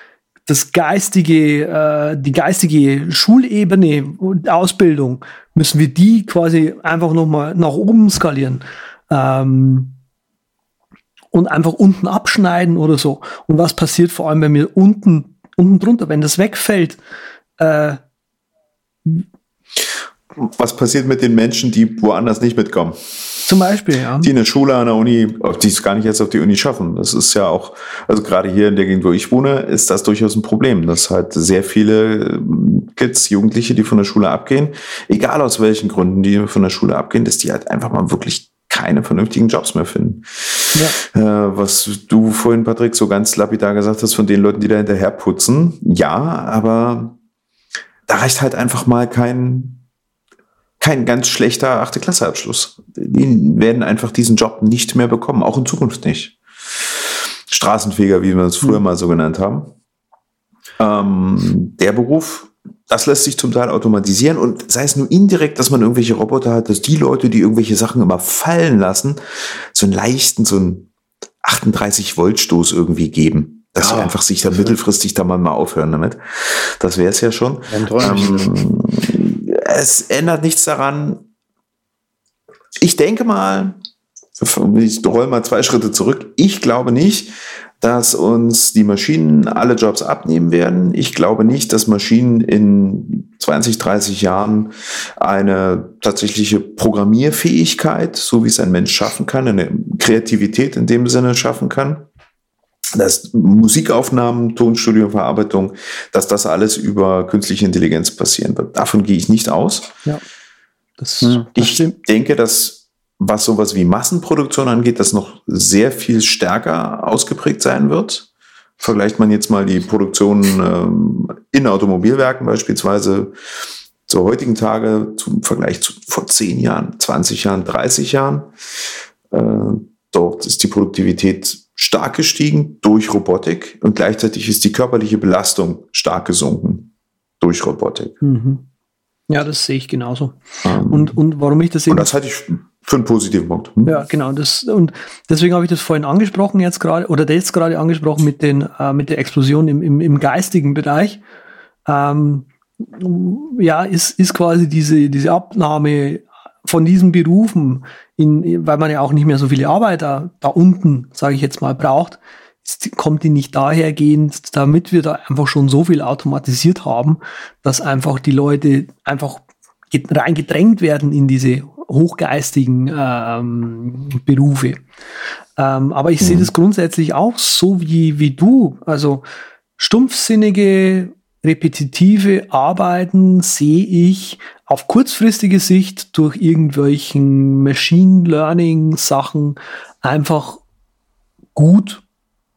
das geistige, äh, die geistige Schulebene und Ausbildung, müssen wir die quasi einfach nochmal nach oben skalieren. Ähm, und einfach unten abschneiden oder so. Und was passiert vor allem, wenn wir unten, unten drunter, wenn das wegfällt? Äh, was passiert mit den Menschen, die woanders nicht mitkommen? Zum Beispiel, ja. Die in der Schule, an der Uni, die es gar nicht jetzt auf die Uni schaffen. Das ist ja auch, also gerade hier in der Gegend, wo ich wohne, ist das durchaus ein Problem, dass halt sehr viele ähm, Kids, Jugendliche, die von der Schule abgehen, egal aus welchen Gründen die von der Schule abgehen, dass die halt einfach mal wirklich keine vernünftigen Jobs mehr finden. Ja. Äh, was du vorhin, Patrick, so ganz lapidar gesagt hast, von den Leuten, die da hinterher putzen, ja, aber da reicht halt einfach mal kein kein ganz schlechter achte Klasse Abschluss. Die werden einfach diesen Job nicht mehr bekommen, auch in Zukunft nicht. Straßenfeger, wie wir es früher mhm. mal so genannt haben. Ähm, der Beruf, das lässt sich zum Teil automatisieren und sei es nur indirekt, dass man irgendwelche Roboter hat, dass die Leute, die irgendwelche Sachen immer fallen lassen, so einen leichten, so einen 38 Volt Stoß irgendwie geben. Dass ja, sie einfach sich da mittelfristig da mal, mal aufhören damit. Das wäre es ja schon. Ähm, es ändert nichts daran. Ich denke mal, ich roll mal zwei Schritte zurück. Ich glaube nicht, dass uns die Maschinen alle Jobs abnehmen werden. Ich glaube nicht, dass Maschinen in 20, 30 Jahren eine tatsächliche Programmierfähigkeit, so wie es ein Mensch schaffen kann, eine Kreativität in dem Sinne schaffen kann, dass Musikaufnahmen, Tonstudio, Verarbeitung, dass das alles über künstliche Intelligenz passieren wird. Davon gehe ich nicht aus. Ja, das, das ich stimmt. denke, dass was sowas wie Massenproduktion angeht, das noch sehr viel stärker ausgeprägt sein wird. Vergleicht man jetzt mal die Produktion ähm, in Automobilwerken beispielsweise zur heutigen Tage zum Vergleich zu vor 10 Jahren, 20 Jahren, 30 Jahren. Äh, dort ist die Produktivität stark gestiegen durch Robotik und gleichzeitig ist die körperliche Belastung stark gesunken durch Robotik. Mhm. Ja, das sehe ich genauso. Ähm, und, und warum ich das eben. Und das halte ich für einen positiven Punkt. Hm? Ja, genau. Das, und deswegen habe ich das vorhin angesprochen jetzt gerade, oder jetzt gerade angesprochen mit, den, äh, mit der Explosion im, im, im geistigen Bereich. Ähm, ja, ist, ist quasi diese, diese Abnahme von diesen Berufen, in, weil man ja auch nicht mehr so viele Arbeiter da unten, sage ich jetzt mal, braucht, kommt die nicht dahergehend, damit wir da einfach schon so viel automatisiert haben, dass einfach die Leute einfach reingedrängt werden in diese hochgeistigen ähm, Berufe. Ähm, aber ich mhm. sehe das grundsätzlich auch so wie, wie du. Also stumpfsinnige, repetitive Arbeiten sehe ich auf kurzfristige Sicht durch irgendwelchen Machine Learning Sachen einfach gut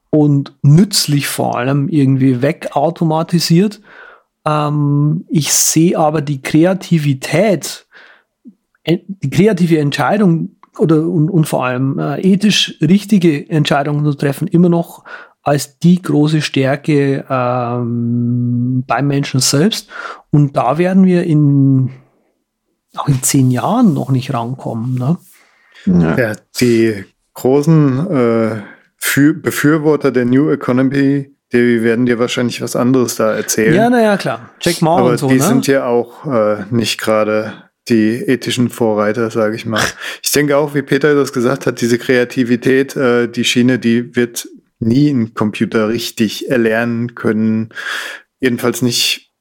und nützlich vor allem irgendwie wegautomatisiert. Ähm, ich sehe aber die Kreativität, die kreative Entscheidung oder und, und vor allem äh, ethisch richtige Entscheidungen zu treffen immer noch als die große Stärke ähm, beim Menschen selbst. Und da werden wir in auch in zehn Jahren noch nicht rankommen. Ne? Ja. ja die großen äh, Befürworter der New Economy, die werden dir wahrscheinlich was anderes da erzählen. Ja, naja, klar. Jack Ma Aber und so. Die ne? sind ja auch äh, nicht gerade die ethischen Vorreiter, sage ich mal. Ich denke auch, wie Peter das gesagt hat, diese Kreativität, äh, die Schiene, die wird nie ein Computer richtig erlernen können. Jedenfalls nicht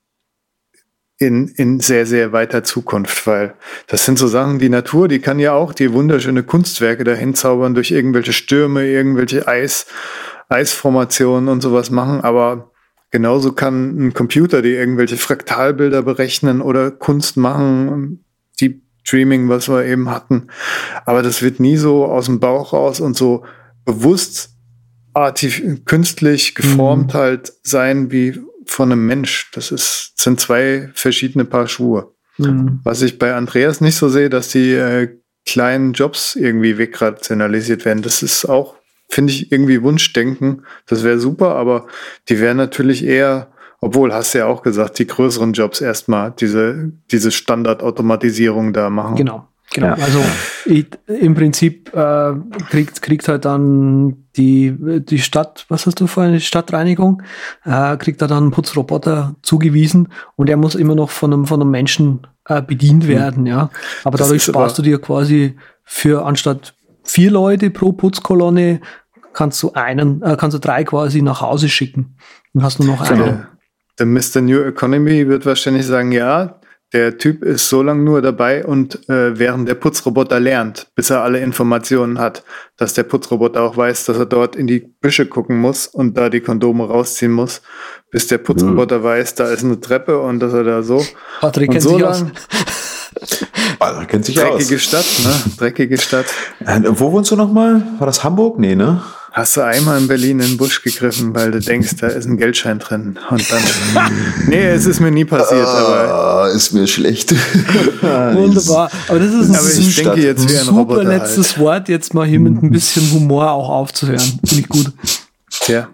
in, in sehr, sehr weiter Zukunft, weil das sind so Sachen, die Natur, die kann ja auch die wunderschöne Kunstwerke dahin zaubern durch irgendwelche Stürme, irgendwelche Eis, Eisformationen und sowas machen, aber genauso kann ein Computer, die irgendwelche Fraktalbilder berechnen oder Kunst machen, die Streaming, was wir eben hatten. Aber das wird nie so aus dem Bauch raus und so bewusst artif künstlich geformt mhm. halt sein wie von einem Mensch. Das ist, sind zwei verschiedene Paar Schuhe. Mhm. Was ich bei Andreas nicht so sehe, dass die äh, kleinen Jobs irgendwie wegrationalisiert werden. Das ist auch, finde ich, irgendwie Wunschdenken. Das wäre super, aber die wären natürlich eher, obwohl, hast du ja auch gesagt, die größeren Jobs erstmal diese, diese Standardautomatisierung da machen. Genau. Genau, ja. also ich, im Prinzip äh, kriegt, kriegt halt dann die, die Stadt, was hast du vorhin, die Stadtreinigung, äh, kriegt er dann einen Putzroboter zugewiesen und er muss immer noch von einem, von einem Menschen äh, bedient hm. werden, mhm. ja. Aber das dadurch sparst du dir quasi für anstatt vier Leute pro Putzkolonne kannst du einen, äh, kannst du drei quasi nach Hause schicken. Dann hast du noch genau. einen. Der Mr. New Economy wird wahrscheinlich sagen, ja, der Typ ist so lange nur dabei und äh, während der Putzroboter lernt, bis er alle Informationen hat, dass der Putzroboter auch weiß, dass er dort in die Büsche gucken muss und da die Kondome rausziehen muss, bis der Putzroboter mhm. weiß, da ist eine Treppe und dass er da so. Patrick und kennt so sich lang, aus. Also, kennt sich Dreckige aus. Stadt, ne? Dreckige Stadt. Äh, wo wohnst du nochmal? War das Hamburg? Nee, ne? Hast du einmal in Berlin in den Busch gegriffen, weil du denkst, da ist ein Geldschein drin. Und dann. nee, es ist mir nie passiert, ah, aber. Ist mir schlecht. Wunderbar. Aber das ist ein aber ich denke jetzt wie ein super Roboter letztes halt. Wort, jetzt mal hier mit ein bisschen Humor auch aufzuhören. Finde ich gut. Tja.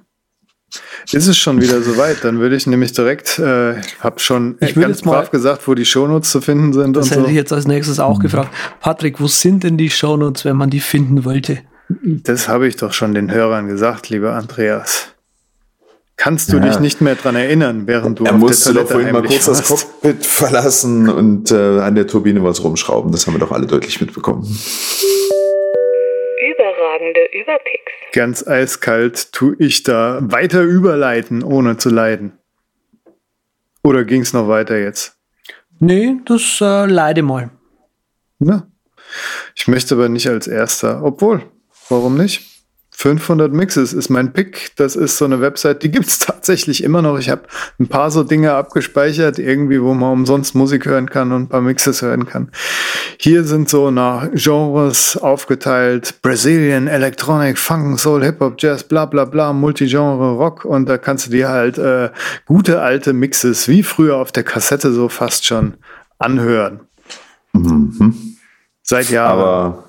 Ist es schon wieder soweit? Dann würde ich nämlich direkt, äh, habe schon ich ganz brav gesagt, wo die Shownotes zu finden sind. Das und hätte so. ich jetzt als nächstes auch gefragt. Patrick, wo sind denn die Shownotes, wenn man die finden wollte? Das habe ich doch schon den Hörern gesagt, lieber Andreas. Kannst du Ja. dich nicht mehr dran erinnern, während du Er auf musste der doch Toilette vorhin mal kurz das warst? Cockpit verlassen und äh, an der Turbine was rumschrauben. Das haben wir doch alle deutlich mitbekommen. Überragende Überpicks. Ganz eiskalt tue ich da weiter überleiten, ohne zu leiden. Oder ging es noch weiter jetzt? Nee, das äh, leide mal. Ne? Ich möchte aber nicht als erster. Obwohl, warum nicht? 500 Mixes ist mein Pick. Das ist so eine Website, die gibt's tatsächlich immer noch. Ich habe ein paar so Dinge abgespeichert, irgendwie, wo man umsonst Musik hören kann und ein paar Mixes hören kann. Hier sind so nach Genres aufgeteilt. Brazilian, Electronic, Funk, Soul, Hip-Hop, Jazz, bla bla bla, Multigenre, Rock. Und da kannst du dir halt äh, gute alte Mixes, wie früher auf der Kassette so fast schon, anhören. Mhm. Seit Jahren. Aber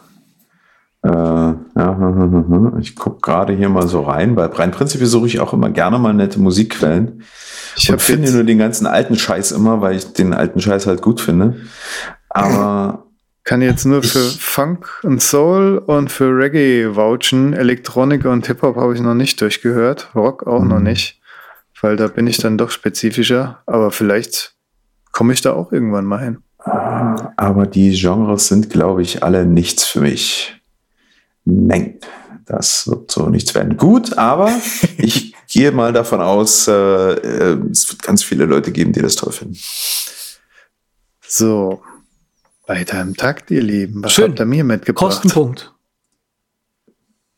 äh, ja, ich gucke gerade hier mal so rein. Bei rein Prinzip suche ich auch immer gerne mal nette Musikquellen. Ich und finde nur den ganzen alten Scheiß immer, weil ich den alten Scheiß halt gut finde. Aber Kann jetzt nur für Funk und Soul und für Reggae vouchen. Elektronik und Hip-Hop habe ich noch nicht durchgehört. Rock auch noch nicht. Weil da bin ich dann doch spezifischer. Aber vielleicht komme ich da auch irgendwann mal hin. Aber die Genres sind, glaube ich, alle nichts für mich. Nein, das wird so nichts werden. Gut, aber ich gehe mal davon aus, äh, äh, es wird ganz viele Leute geben, die das toll finden. So. Weiter im Takt, ihr Lieben. Was Schön. habt ihr mir mitgebracht? Kostenpunkt.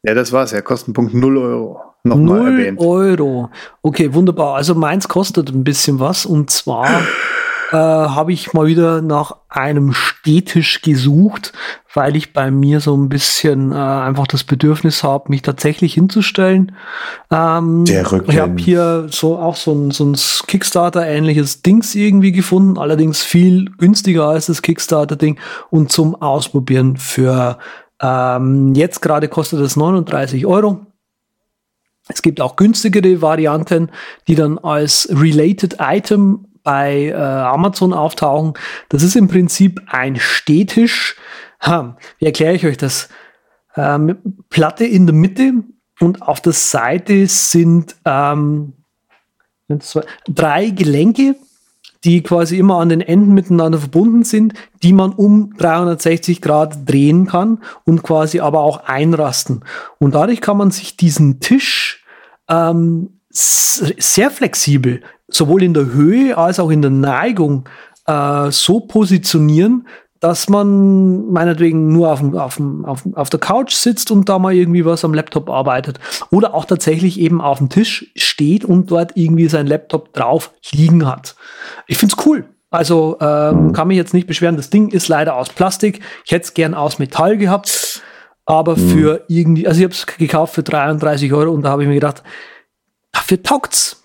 Ja, das war's ja. Kostenpunkt 0 Euro. Nochmal Null erwähnt. Euro. Okay, wunderbar. Also meins kostet ein bisschen was und zwar äh, habe ich mal wieder nach einem Stehtisch gesucht, weil ich bei mir so ein bisschen äh, einfach das Bedürfnis habe, mich tatsächlich hinzustellen. Ähm, Der Rücken. Ich habe hier so auch so ein, so ein Kickstarter-ähnliches Dings irgendwie gefunden, allerdings viel günstiger als das Kickstarter-Ding und zum Ausprobieren für ähm, jetzt gerade kostet es 39 Euro. Es gibt auch günstigere Varianten, die dann als Related Item bei äh, Amazon auftauchen. Das ist im Prinzip ein Stehtisch. Ha, wie erkläre ich euch das? Ähm, Platte in der Mitte und auf der Seite sind ähm, zwei, drei Gelenke, die quasi immer an den Enden miteinander verbunden sind, die man um 360 Grad drehen kann und quasi aber auch einrasten. Und dadurch kann man sich diesen Tisch ähm, sehr flexibel, sowohl in der Höhe als auch in der Neigung, äh, so positionieren, dass man meinetwegen nur auf, dem, auf, dem, auf, auf der Couch sitzt und da mal irgendwie was am Laptop arbeitet. Oder auch tatsächlich eben auf dem Tisch steht und dort irgendwie sein Laptop drauf liegen hat. Ich find's cool. Also ähm, kann mich jetzt nicht beschweren. Das Ding ist leider aus Plastik. Ich hätte es gern aus Metall gehabt, aber mhm. für irgendwie, also ich habe es gekauft für 33 Euro und da habe ich mir gedacht, dafür taugt's.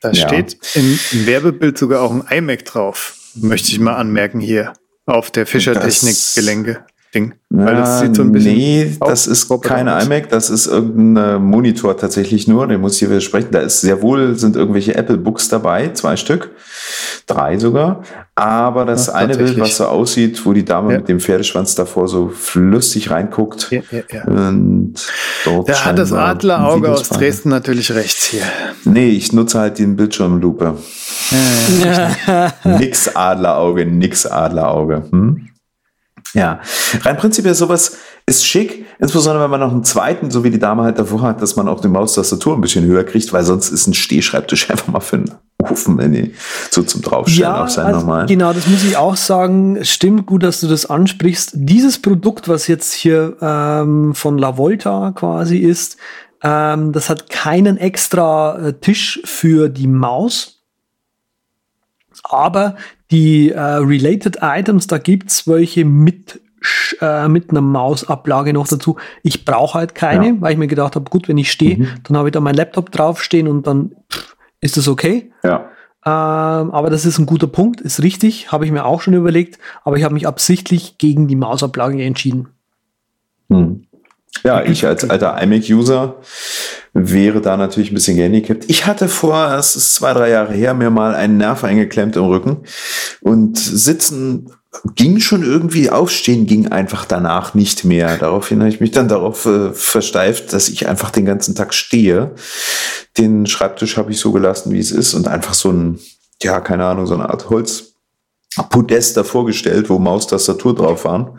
Da ja. steht im, im, Werbebild sogar auch ein iMac drauf. Möchte ich mal anmerken hier auf der Fischertechnik-Gelenke. Ding. Weil das sieht so ein bisschen nee, das ist keine iMac, das ist irgendein Monitor tatsächlich nur, den muss ich hier widersprechen. Da ist sehr wohl, sind irgendwelche Apple Books dabei, zwei Stück, drei sogar. Aber das ja, eine Bild, was so aussieht, wo die Dame ja. mit dem Pferdeschwanz davor so flüssig reinguckt. Ja, und dort da hat das Adlerauge aus Dresden natürlich recht hier. Nee, ich nutze halt den Bildschirmlupe. nix Adlerauge, nix Adlerauge. Hm? Ja, rein prinzipiell sowas ist schick, insbesondere wenn man noch einen zweiten, so wie die Dame halt davor hat, dass man auch die Maustastatur ein bisschen höher kriegt, weil sonst ist ein Stehschreibtisch einfach mal für einen Ofen, wenn die so zum Draufstellen ja, auf sein also, normal. Genau, das muss ich auch sagen. Stimmt gut, dass du das ansprichst. Dieses Produkt, was jetzt hier ähm, von La Volta quasi ist, ähm, das hat keinen extra äh, Tisch für die Maus aber die äh, Related Items, da gibt's welche mit äh, mit einer Mausablage noch dazu. Ich brauche halt keine, ja. weil ich mir gedacht habe, gut, wenn ich stehe, mhm. dann habe ich da mein Laptop draufstehen und dann pff, ist das okay. Ja. Ähm, aber das ist ein guter Punkt, ist richtig, habe ich mir auch schon überlegt, aber ich habe mich absichtlich gegen die Mausablage entschieden. Hm. Ja, ich als alter iMac-User wäre da natürlich ein bisschen gehandicapt. Ich hatte vor, es ist zwei, drei Jahre her, mir mal einen Nerv eingeklemmt im Rücken und sitzen ging schon irgendwie, aufstehen ging einfach danach nicht mehr. Daraufhin habe ich mich dann darauf äh, versteift, dass ich einfach den ganzen Tag stehe. Den Schreibtisch habe ich so gelassen, wie es ist und einfach so ein, ja, keine Ahnung, so eine Art Holz, Podest davor gestellt, wo Maustastatur drauf waren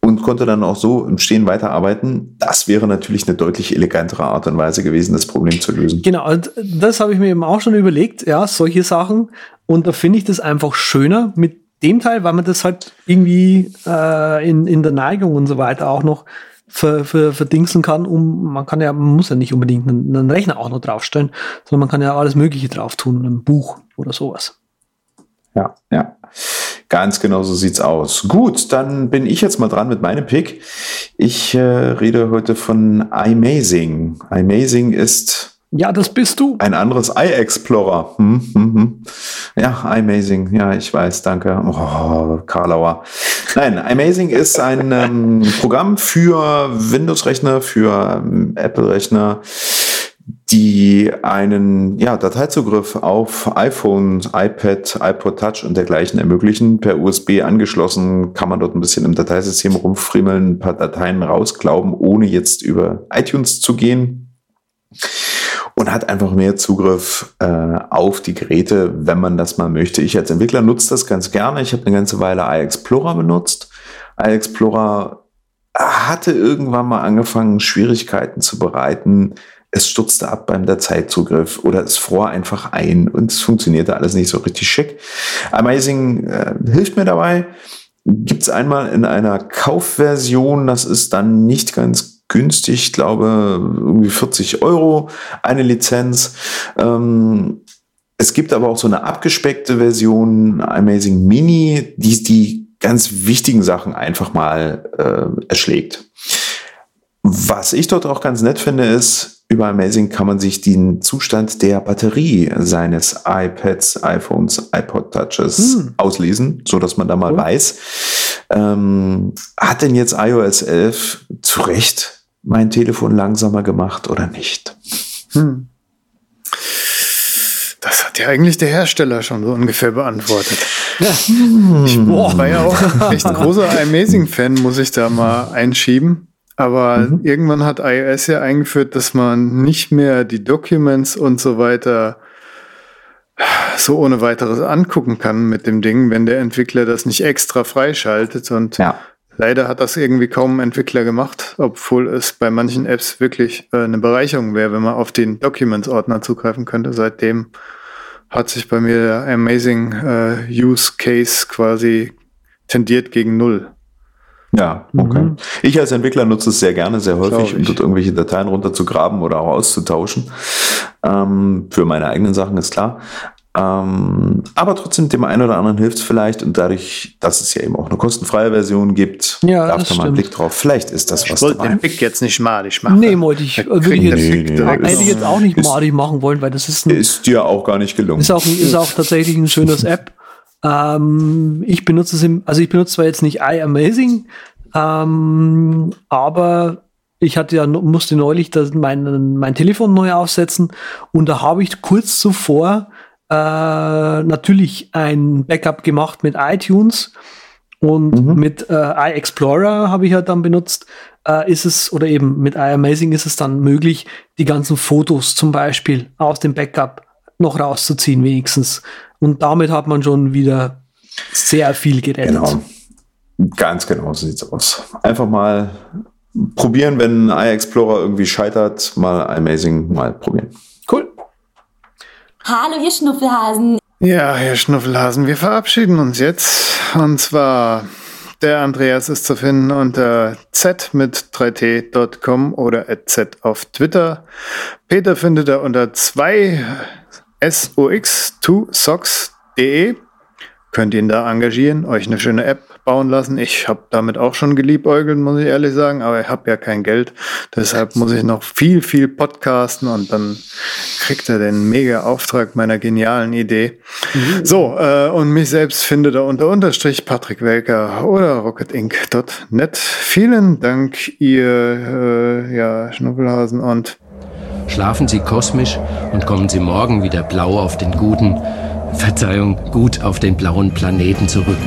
und konnte dann auch so im Stehen weiterarbeiten. Das wäre natürlich eine deutlich elegantere Art und Weise gewesen, das Problem zu lösen. Genau, das habe ich mir eben auch schon überlegt, ja, solche Sachen. Und da finde ich das einfach schöner mit dem Teil, weil man das halt irgendwie äh, in, in der Neigung und so weiter auch noch ver, ver, verdingseln kann, um man kann ja, man muss ja nicht unbedingt einen, einen Rechner auch noch draufstellen, sondern man kann ja alles Mögliche drauf tun, ein Buch oder sowas. Ja, ja. Ganz genau so sieht's aus. Gut, dann bin ich jetzt mal dran mit meinem Pick. Ich äh, rede heute von iMazing. iMazing ist ja, das bist du. Ein anderes iExplorer. Hm, hm, hm. Ja, iMazing. Ja, ich weiß, danke. Oh, Karlauer. Nein, iMazing ist ein ähm, Programm für Windows-Rechner, für ähm, Apple-Rechner, die einen ja, Dateizugriff auf iPhone, iPad, iPod Touch und dergleichen ermöglichen. Per USB angeschlossen kann man dort ein bisschen im Dateisystem rumfriemeln, ein paar Dateien rausglauben, ohne jetzt über iTunes zu gehen. Und hat einfach mehr Zugriff äh, auf die Geräte, wenn man das mal möchte. Ich als Entwickler nutze das ganz gerne. Ich habe eine ganze Weile iExplorer benutzt. iExplorer hatte irgendwann mal angefangen, Schwierigkeiten zu bereiten, es sturzte ab beim Dateizugriff oder es fror einfach ein und es funktionierte alles nicht so richtig schick. Amazing äh, hilft mir dabei. Gibt es einmal in einer Kaufversion, das ist dann nicht ganz günstig, ich glaube irgendwie 40 Euro eine Lizenz. Ähm, es gibt aber auch so eine abgespeckte Version, Amazing Mini, die die ganz wichtigen Sachen einfach mal äh, erschlägt. Was ich dort auch ganz nett finde, ist, über Amazing kann man sich den Zustand der Batterie seines iPads, iPhones, iPod Touches hm. auslesen, so dass man da mal oh. weiß, ähm, hat denn jetzt iOS 11 zu Recht mein Telefon langsamer gemacht oder nicht? Hm. Das hat ja eigentlich der Hersteller schon so ungefähr beantwortet. Ja. Hm. Ich war ja auch ein echt großer Amazing-Fan, muss ich da mal einschieben. Aber mhm. irgendwann hat iOS ja eingeführt, dass man nicht mehr die Documents und so weiter so ohne weiteres angucken kann mit dem Ding, wenn der Entwickler das nicht extra freischaltet. Und ja. leider hat das irgendwie kaum ein Entwickler gemacht, obwohl es bei manchen Apps wirklich äh, eine Bereicherung wäre, wenn man auf den Documents-Ordner zugreifen könnte. Seitdem hat sich bei mir der Amazing äh, Use Case quasi tendiert gegen Null. Ja, okay. Mhm. Ich als Entwickler nutze es sehr gerne, sehr häufig, um dort irgendwelche Dateien runterzugraben oder auch auszutauschen. Ähm, für meine eigenen Sachen ist klar. Ähm, aber trotzdem, dem einen oder anderen hilft es vielleicht und dadurch, dass es ja eben auch eine kostenfreie Version gibt, Ja, darf da mal einen. Blick drauf. Vielleicht ist das Ich was wollte dabei. den Big jetzt nicht malig machen. Nee, wollte ich, Da würde ich jetzt, Nee, nee, nee. hätte ich jetzt auch nicht Ist- madig machen wollen, weil das ist ein, Ist dir auch gar nicht gelungen. Ist auch, ist auch tatsächlich ein schönes App. Ähm, ich benutze es im, also ich benutze zwar jetzt nicht iAmazing, ähm, aber ich hatte ja, musste neulich das, mein, mein Telefon neu aufsetzen und da habe ich kurz zuvor äh, natürlich ein Backup gemacht mit iTunes und mit äh, iExplorer habe ich halt dann benutzt, äh, ist es, oder eben mit iAmazing ist es dann möglich, die ganzen Fotos zum Beispiel aus dem Backup noch rauszuziehen, wenigstens. Und damit hat man schon wieder sehr viel gerettet. Genau. Ganz genau so sieht's aus. Einfach mal probieren, wenn iExplorer irgendwie scheitert, mal Amazing mal probieren. Cool. Hallo, ihr Schnuffelhasen. Ja, Herr Schnuffelhasen, wir verabschieden uns jetzt. Und zwar, der Andreas ist zu finden unter z mit 3t.com oder z auf Twitter. Peter findet er unter 2 sox2socks.de. Könnt ihn da engagieren, euch eine schöne App bauen lassen. Ich habe damit auch schon geliebäugelt, muss ich ehrlich sagen, aber ich habe ja kein Geld. Deshalb muss ich noch viel, viel podcasten und dann kriegt er den mega Auftrag meiner genialen Idee. So, äh, und mich selbst findet er unter Unterstrich Patrick Welker oder rocketinc.net. Vielen Dank, ihr äh, ja, Schnuppelhasen und Schlafen Sie kosmisch und kommen Sie morgen wieder blau auf den guten, Verzeihung, gut auf den blauen Planeten zurück.